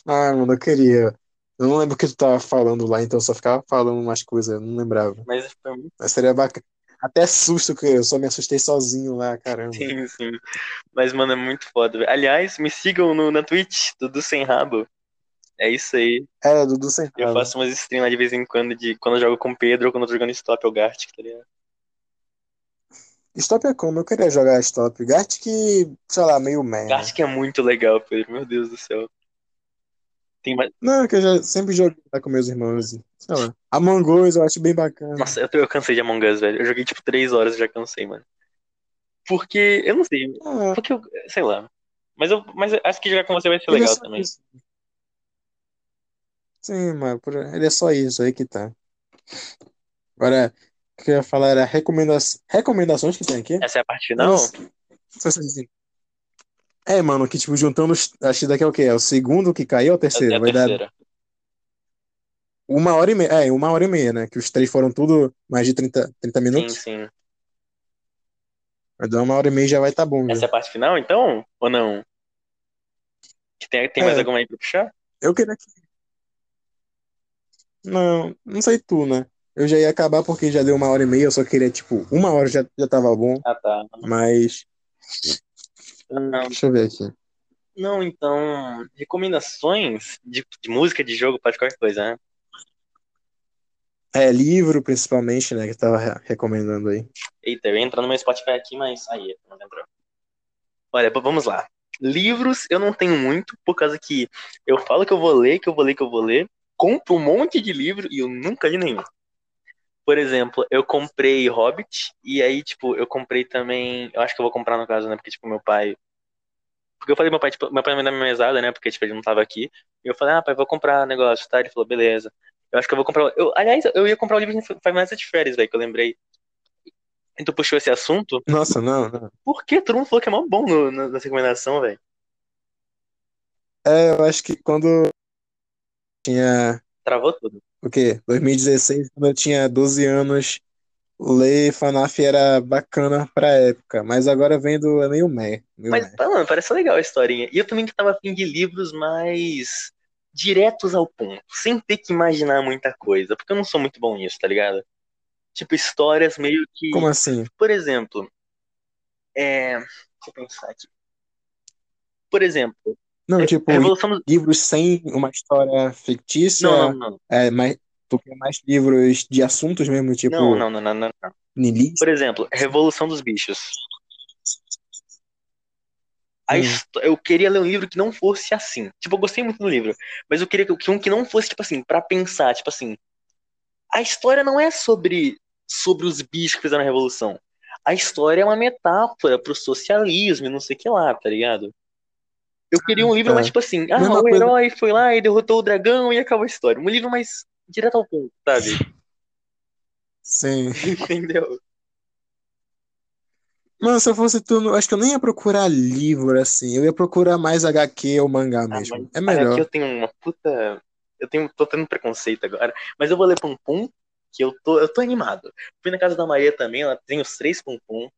Ah, mano, eu queria. Eu não lembro o que tu tava falando lá, então eu só ficava falando umas coisas, eu não lembrava. Mas foi muito Mas seria bacana. Até susto que eu só me assustei sozinho lá, caramba. sim, sim. Mas, mano, é muito foda. Aliás, me sigam no, na Twitch, Dudu Sem Rabo. É isso aí. É, Dudu sem Eu rabo. faço umas streams lá de vez em quando, de quando eu jogo com o Pedro ou quando eu tô jogando Stop ou Gartic, tá ligado? Stop é como? Eu queria jogar Stop. Gart que, sei lá, meio merda. Gartic é muito legal, Pedro. Meu Deus do céu. Tem mais... Não, que eu já sempre joguei lá com meus irmãos. Sei lá. Among Us eu acho bem bacana. Nossa, eu, eu cansei de Among Us, velho. Eu joguei tipo 3 horas e já cansei, mano. Porque, eu não sei. Ah, Porque eu, sei lá. Mas eu, mas eu acho que jogar com você vai ser ele é legal só também. isso. Sim, mano, ele é só isso aí que tá. Agora, que eu ia falar era recomenda... recomendações que tem aqui. Essa é a parte final? É, mano, que tipo, juntando. Acho que daqui é o quê? É o segundo que caiu ou o É terceiro? a Vai dar terceira. uma hora e meia. É, uma hora e meia, né? Que os três foram tudo mais de 30, 30 Sim, minutos. sim. Vai dar uma hora e meia e já vai estar tá bom, Essa é a parte final, então? Ou não? Que Tem, tem mais É, alguma aí pra puxar? eu queria que. Não, não sei tu, né? Eu já ia acabar porque já deu uma hora e meia, eu só queria, tipo, uma hora já, já tava bom, Ah, tá. mas. Não, Deixa eu ver aqui. não, então, recomendações de, de música, de jogo, pode qualquer coisa, né? É, livro, principalmente, né? Que eu tava re- recomendando aí. Eita, eu ia entrar no meu Spotify aqui, mas aí, não entrou. Olha, vamos lá. Livros eu não tenho muito, por causa que eu falo que eu vou ler, que eu vou ler, que eu vou ler, compro um monte de livro e eu nunca li nenhum. Por exemplo, eu comprei Hobbit, e aí, tipo, eu comprei também. Eu acho que eu vou comprar no caso, né? Porque, tipo, meu pai. Porque eu falei, meu pai, tipo, meu pai me dá minha mesada, né? Porque, tipo, ele não tava aqui. E eu falei, ah, pai, vou comprar negócio, tá? Ele falou, beleza. Eu acho que eu vou comprar. Eu, aliás, eu ia comprar o livro de Five Nights at Freddy's, velho, que eu lembrei. E tu puxou esse assunto, Nossa, não, não. por que todo mundo falou que é mó bom no, na, nessa recomendação, velho? É, eu acho que quando tinha. Travou tudo. O quê? 2016, quando eu tinha 12 anos, ler FNAF era bacana pra época, mas agora vendo é meio meh, meio Mas, meh. mano, parece legal a historinha. E eu também que tava afim de livros mais diretos ao ponto, sem ter que imaginar muita coisa, porque eu não sou muito bom nisso, tá ligado? Tipo, histórias meio que. Como assim? Por exemplo, é. Deixa eu pensar aqui. Por exemplo, Não, tipo, Revolução livros sem uma história fictícia, Não, não, não. é mais, tu quer mais livros de assuntos mesmo, tipo, Não, não, não, não, não, não. Por exemplo, Revolução dos Bichos. Hum. Eu queria ler um livro que não fosse assim. Tipo, eu gostei muito do livro, mas eu queria que um que não fosse, tipo assim, pra pensar, tipo assim. A história não é sobre, sobre os bichos que fizeram a revolução. A história é uma metáfora pro socialismo e não sei o que lá, tá ligado? Eu queria um livro tá. mais, tipo assim, ah, Mesma o coisa- herói foi lá e derrotou o dragão e acabou a história. Um livro mais direto ao ponto, sabe? Sim. <laughs> Entendeu? Mano, se eu fosse tu, acho que eu nem ia procurar livro assim. Eu ia procurar mais HQ ou mangá Ah, mesmo. É HQ melhor. eu tenho uma puta. Eu tenho, tô tendo preconceito agora. Mas eu vou ler Pum Pum, que eu tô, eu tô animado. Fui na casa da Maria também, ela tem os três Pum Pum.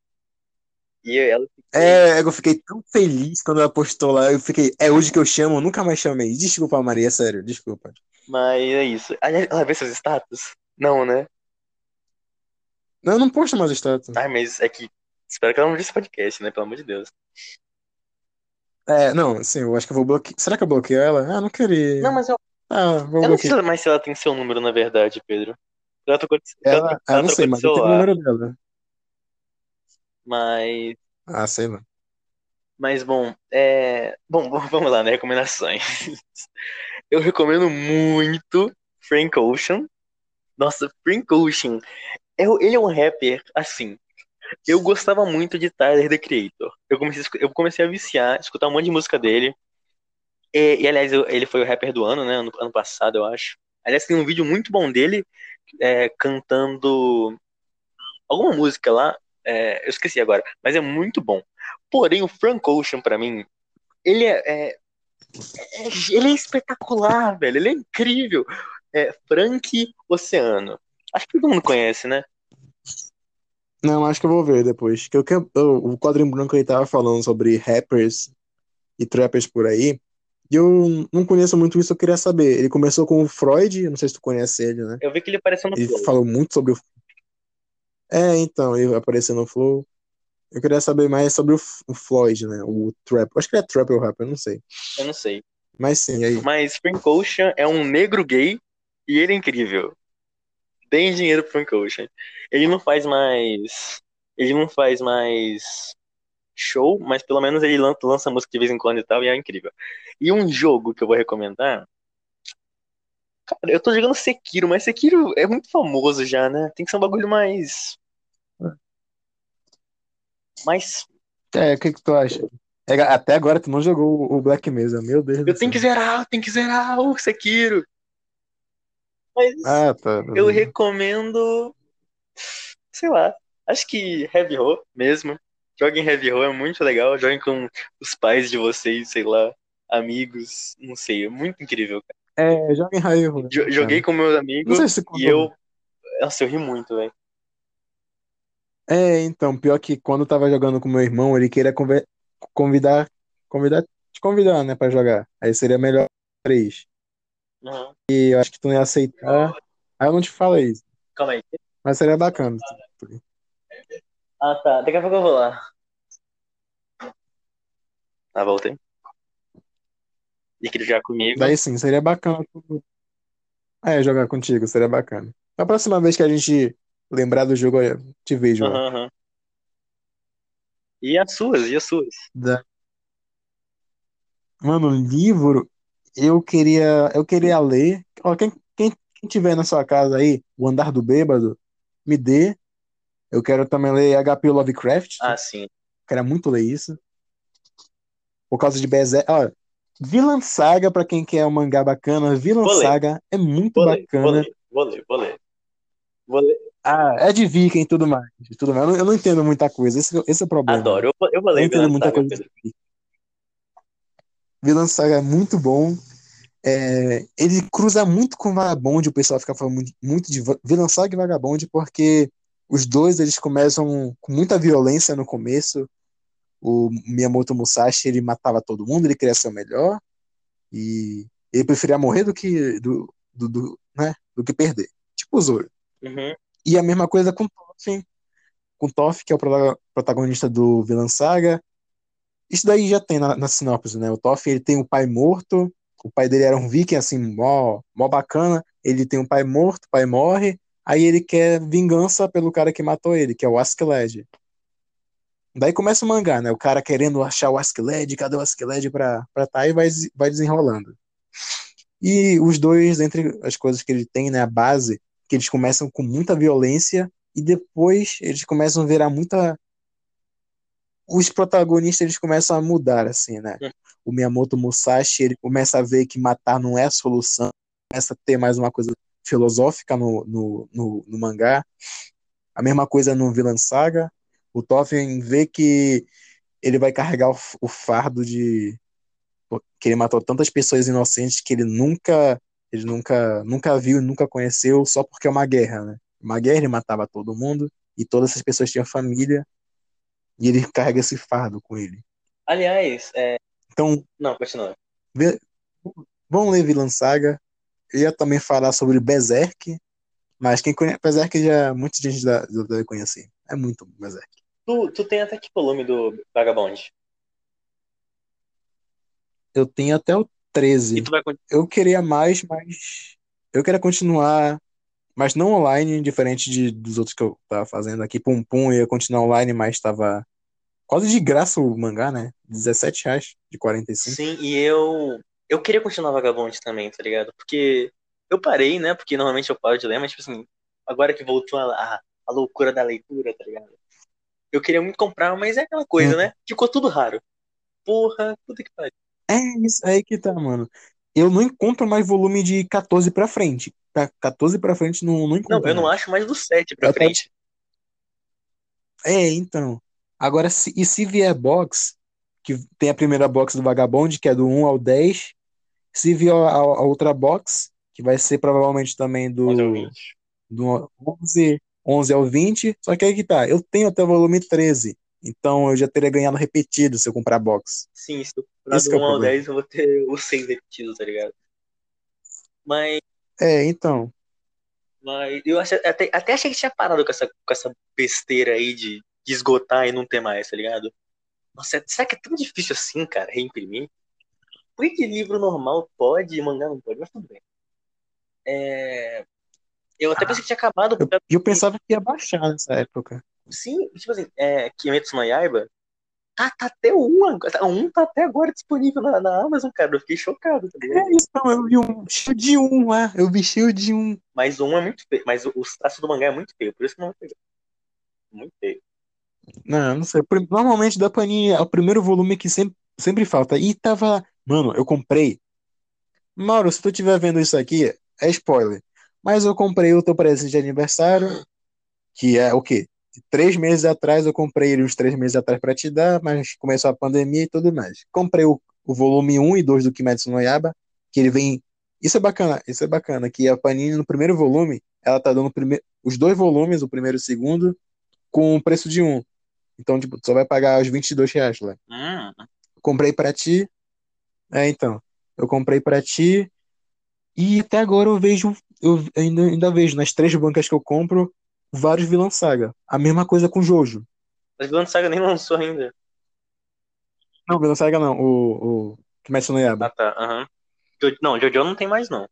E ela É, eu fiquei tão feliz quando ela postou lá. Eu fiquei, é hoje que eu chamo, eu nunca mais chamei. Desculpa, Maria, sério, desculpa. Mas é isso. Aliás, Ela vê seus status? Não, né? Não, eu não posto mais status. Ai, mas é que. Espero que ela não veja esse podcast, né? Pelo amor de Deus. É, não, sim, eu acho que eu vou bloquear. Será que eu bloqueio ela? Ah, não queria. Não, mas eu, Ah, vou eu não sei bloquear. mais se ela tem seu número, na verdade, Pedro. Ela trocou de, ela Ela, ah, ela não sei, mas eu tenho o número dela. Mas. Ah, sei lá. Mas bom, é. Bom, <laughs> vamos lá, né? Recomendações. Eu recomendo muito Frank Ocean. Nossa, Frank Ocean. Eu, ele é um rapper, assim. Eu gostava muito de Tyler, The Creator. Eu comecei, eu comecei a viciar, escutar um monte de música dele. E, e, aliás, eu- ele foi o rapper do ano, né? Ano, ano passado, eu acho. Aliás, tem um vídeo muito bom dele é, cantando alguma música lá. É, eu esqueci agora, mas é muito bom. Porém, o Frank Ocean, pra mim, ele é, é- é- ele é espetacular, velho. Ele é incrível. É Frank Oceano. Acho que todo mundo conhece, né? Não, acho que eu vou ver depois. Que eu, eu- o quadrinho branco ele tava falando sobre rappers e trappers por aí. E eu não conheço muito isso, eu queria saber. Ele começou com o Freud, não sei se tu conhece ele, né? Eu vi que ele apareceu no Ele Flow. falou muito sobre o. É, então, ele apareceu no Flow. Eu queria saber mais sobre o, o Floyd, né? O trap. Acho que ele é trap ou rapper, eu não sei. Eu não sei. Mas sim, aí. Mas Frank Ocean é um negro gay e ele é incrível. Deem dinheiro pro Frank Ocean. Ele não faz mais. Ele não faz mais show, mas pelo menos ele lan- lança música de vez em quando e tal, e é incrível. E um jogo que eu vou recomendar. Cara, eu tô jogando Sekiro, mas Sekiro é muito famoso já, né? Tem que ser um bagulho mais. Mais. É, o que que tu acha? É, até agora tu não jogou o Black Mesa, meu Deus do Eu tenho que céu. zerar, eu tenho que zerar o Sekiro. Mas Ah, tá. eu recomendo. Sei lá. Acho que Heavy Ho mesmo. Joguem Heavy Ho, é muito legal. Joguem com os pais de vocês, sei lá, amigos, não sei, é muito incrível. cara. É, joga em raio. Jo- Joguei com meus Não amigos sei se e eu. Nossa, eu ri muito, velho. É, então, pior que quando eu tava jogando com meu irmão, ele queria conver- convidar, convidar, te convidar, né, pra jogar. Aí seria melhor três. Uhum. E eu acho que tu não ia aceitar. Aí eu não te falei isso. Calma aí. Mas seria bacana. Ah, tá. Daqui a pouco eu vou lá. Ah, voltei. E queria jogar comigo. Daí sim, seria bacana. É, jogar contigo, seria bacana. Na próxima vez que a gente lembrar do jogo, eu te vejo aham. E as suas, e as suas? Da- Mano, livro, eu queria, eu queria ler. Ó, quem, quem, quem tiver na sua casa aí, O Andar do Bêbado, me dê. Eu quero também ler HP Lovecraft. Ah, sim. Quero muito ler isso. Por causa de Berserk. Ó, Vinland Saga, pra quem quer um mangá bacana, ler. Saga é muito Vou ler, vou bacana. ler, vou ler, vou ler. Vou ler. Ah, é de Viking e tudo mais. Tudo mais. Eu, não, eu não entendo muita coisa. Esse, esse é o problema. Adoro. Eu, vou- eu vou Eu ler não entendo muita Saga, coisa. Vinland Saga é muito bom. É, ele cruza muito com Vagabond, o pessoal fica falando muito, muito de Vinland Saga e Vagabond, porque os dois eles começam com muita violência no começo. O Miyamoto Musashi ele matava todo mundo, ele queria ser o melhor e ele preferia morrer do que do, do, do, né, do que perder. Tipo o Zoro. Uhum. E a mesma coisa com Toff, com Toff, que é o prota- protagonista do Vinland Saga. Isso daí já tem na, na sinopse, né? O Toff, ele tem um pai morto, o pai dele era um viking, assim, mó, mó bacana. Ele tem um pai morto, o pai morre, aí ele quer vingança pelo cara que matou ele, que é o Askeladd. Daí começa o mangá, né? O cara querendo achar o Askeladd, cadê o Askeladd pra, pra tá, e vai, vai desenrolando. E os dois, entre as coisas que ele tem, né? A base, que eles começam com muita violência e depois eles começam a virar muita. Os protagonistas eles começam a mudar, assim, né? Hum. O Miyamoto Musashi ele começa a ver que matar não é a solução, começa a ter mais uma coisa filosófica no, no, no, no mangá. A mesma coisa no Villain Saga. O Toffen vê que ele vai carregar o, o fardo de que ele matou tantas pessoas inocentes que ele nunca ele nunca nunca viu, nunca conheceu, só porque é uma guerra, né? Uma guerra ele matava todo mundo e todas essas pessoas tinham família e ele carrega esse fardo com ele. Aliás, é... então não, continua. Vê, vamos ler Villain Saga. Eu ia também falar sobre Berserk, mas quem conhece Berserk já muita gente já deve conhecer. É muito Berserk. Tu, tu tem até que volume do Vagabond? Eu tenho até o 13. E tu vai Eu queria mais, mas eu queria continuar, mas não online, diferente de, dos outros que eu tava fazendo aqui. Pum Pum ia continuar online, mas tava quase de graça o mangá, né? 17 reais de 45. Sim, e eu eu queria continuar Vagabond também, tá ligado? Porque eu parei, né? Porque normalmente eu paro de ler, mas tipo assim, agora que voltou a, a, a loucura da leitura, tá ligado? Eu queria muito comprar, mas é aquela coisa, Hum. né? Ficou tudo raro. Porra, puta que pariu. É isso aí que tá, mano. Eu não encontro mais volume de 14 pra frente. Pra 14 pra frente não, não encontro Não, eu não mais. acho mais do 7 pra Eu frente. É, então. Agora, se, e se vier box, que tem a primeira box do Vagabond, que é do 1 ao 10. Se vier a, a outra box, que vai ser provavelmente também do, 11 ou 20. do 11, 11 ao 20. Só que aí que tá, eu tenho até o volume 13. Então eu já teria ganhado repetido se eu comprar box. Sim, se eu comprar Esse do que é 1 o ao problema. 10, eu vou ter <laughs> os 6 repetidos, tá ligado? Mas, É, então. mas eu achei- até, até achei que tinha parado com essa, com essa besteira aí de, de esgotar e não ter mais, tá ligado? Nossa, será que é tão difícil assim, cara, reimprimir? Por que, livro normal pode e mangá não pode? Mas tudo bem. É, Eu até pensei que tinha acabado, Eu, eu pensava que ia baixar nessa época. sim, tipo assim, é, Kimetsu no Yaiba tá, tá até um, agora- um tá até agora disponível na, na Amazon, cara. Eu fiquei chocado, tá? É isso, não, eu vi um Shield 1 lá. Eu vi Shield 1. Mas um é muito feio, mas o- os traços do mangá é muito feio, por isso que não é feio. Muito feio. Não, não sei. Normalmente da Panini é o primeiro volume que sempre, sempre falta. E tava. Mano, eu comprei. Mauro, se tu estiver vendo isso aqui, é spoiler. Mas eu comprei o teu presente de aniversário, que é o quê? Três meses atrás, eu comprei ele uns três meses atrás pra te dar, mas começou a pandemia e tudo mais. Comprei o, o volume 1 e 2 do Kimetsu no Yaiba, que ele vem. Isso é bacana, isso é bacana, que a Panini no primeiro volume, ela tá dando prime... os dois volumes, o primeiro e o segundo, com o preço de um. Então, tipo, tu só vai pagar os 22 reais lá. Hum, Comprei pra ti. É, então. Eu comprei pra ti. E até agora eu vejo. Eu ainda, ainda vejo nas três bancas que eu compro vários Vilã Saga. A mesma coisa com Jojo. mas Vilã Saga nem lançou ainda. Não, Vilã Saga não. O, o Kimetsu no Ah, Yaiba. tá. aham. Não, Jojo não tem mais, não.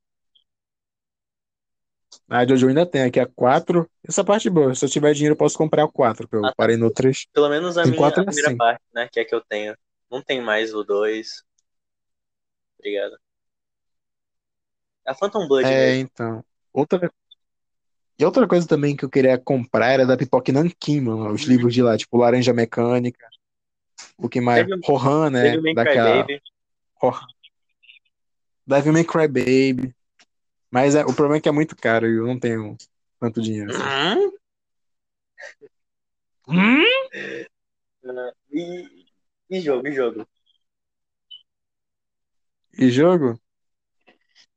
A Jojo ainda tem. Aqui a 4. Essa parte é boa. Se eu tiver dinheiro, eu posso comprar o 4. Que eu Ah, parei no 3. Pelo menos a minha quatro a primeira assim. parte, né? Que é a que eu tenho. Não tem mais o 2. Obrigado. A Phantom Blood É, mesmo. então. Outra. E outra coisa também que eu queria comprar era da Pipoca Nankin, mano. Os Uhum. livros de lá, tipo Laranja Mecânica. O que mais? Teve, Rohan, né? Cry Daquela. Baby. Rohan. Devil May Cry Baby. Mas é, o problema é que é muito caro e eu não tenho tanto dinheiro assim. Hum? Hum? Ah, E, e jogo, e jogo. E jogo?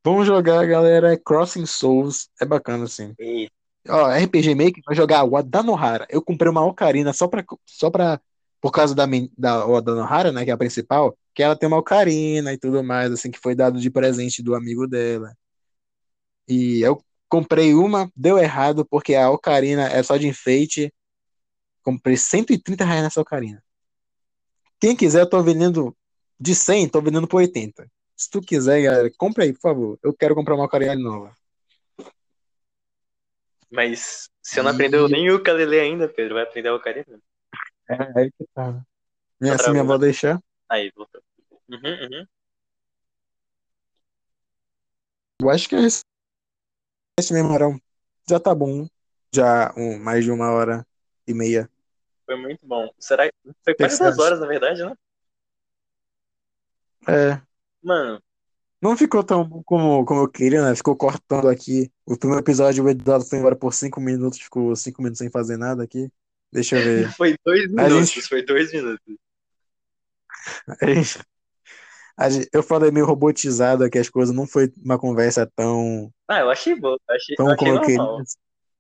Vamos jogar, galera. Crossing Souls. É bacana, assim. E, Ó, RPG Maker vai jogar o Adanohara. Eu comprei uma ocarina só pra, só pra por causa da, da o Adanohara, né, que é a principal, que ela tem uma ocarina e tudo mais, assim, que foi dado de presente do amigo dela. E eu comprei uma, deu errado, porque a ocarina é só de enfeite. Comprei 130 reais nessa ocarina. Quem quiser, eu tô vendendo de 100, tô vendendo por 80. Se tu quiser, galera, compra aí, por favor. Eu quero comprar uma ocarina nova. Mas você não E- aprendeu nem o ukulele ainda, Pedro. Vai aprender o ocarina? É, aí que tá. Minha, Tá se minha avó deixar. Aí, voltou. Uhum, uhum. Eu acho que é esse esse mesmo horário. Já tá bom. Já um, mais de uma hora e meia. Foi muito bom. Será que foi quase duas horas, na verdade, né? É, Mano, Não ficou tão bom como, como eu queria, né? Ficou cortando aqui. O primeiro episódio, o Eduardo foi embora por cinco minutos, ficou cinco minutos sem fazer nada aqui. Deixa eu ver. <laughs> Foi dois minutos, gente- foi dois minutos. A gente- a gente- eu falei meio robotizado aqui, as coisas não foi uma conversa tão, Ah, eu achei bom, eu achei, tão eu achei como eu queria. normal.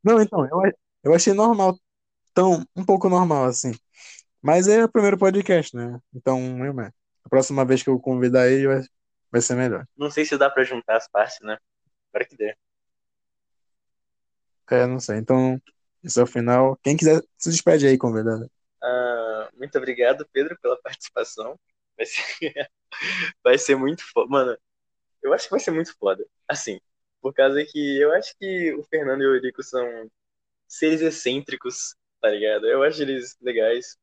Não, então, eu, eu achei normal, tão, um pouco normal, assim. Mas é o primeiro podcast, né? Então, eu, né? a próxima vez que eu convidar ele vai, vai ser melhor. Não sei se dá pra juntar as partes, né? Espero que dê. É, não sei. Então, esse é o final. Quem quiser, se despede aí, convidado. Ah, muito obrigado, Pedro, pela participação. Vai ser, <laughs> vai ser muito foda. Mano, eu acho que vai ser muito foda. Assim, por causa que eu acho que o Fernando e o Eurico são seres excêntricos, tá ligado? Eu acho eles legais.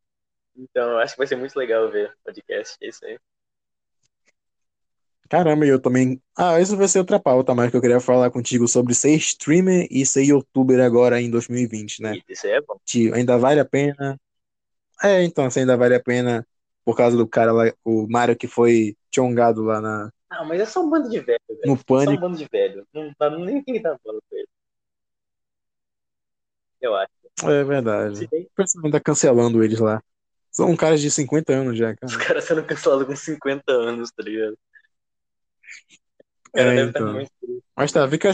Então, eu acho que vai ser muito legal ver podcast. É isso aí. Caramba, eu também. Ah, isso vai ser outra pauta, mas que eu queria falar contigo sobre ser streamer e ser youtuber agora em 2020, né? Isso é bom. Que ainda vale a pena. É, então, se ainda vale a pena por causa do cara lá, o Mario que foi chongado lá na, Ah, mas é só um bando de velho, velho. no Só um Pânico. bando de velho. Não tá nem quem tá falando com ele. Eu acho. É verdade. O pessoal ainda cancelando eles lá. São caras de 50 anos já, os cara. caras sendo cancelados com 50 anos, tá ligado? Cara É, estar então. muito. Mas tá, fica,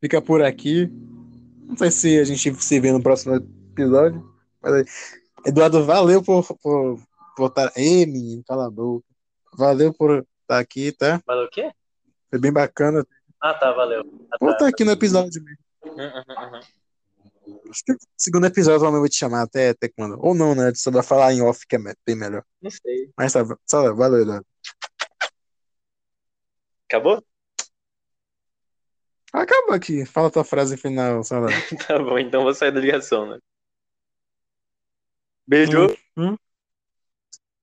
fica por aqui. Não sei se a gente se vê no próximo episódio. Mas, Eduardo, valeu por, por, por estar. Ei, menino, cala a boca. Valeu por estar aqui, tá? Valeu o quê? Foi bem bacana. Ah, tá, valeu. Ah, Por tá. estar aqui no episódio mesmo. Uhum, uhum, uhum. Acho que o segundo episódio eu vou te chamar até, até quando. Ou não, né? Só vai falar em off que é bem melhor. Não sei. Mas tá, só, valeu, Eduardo. Acabou? Acabou aqui. Fala a tua frase final, Salah. <laughs> Tá bom, então vou sair da ligação, né? Beijo. Hum, hum.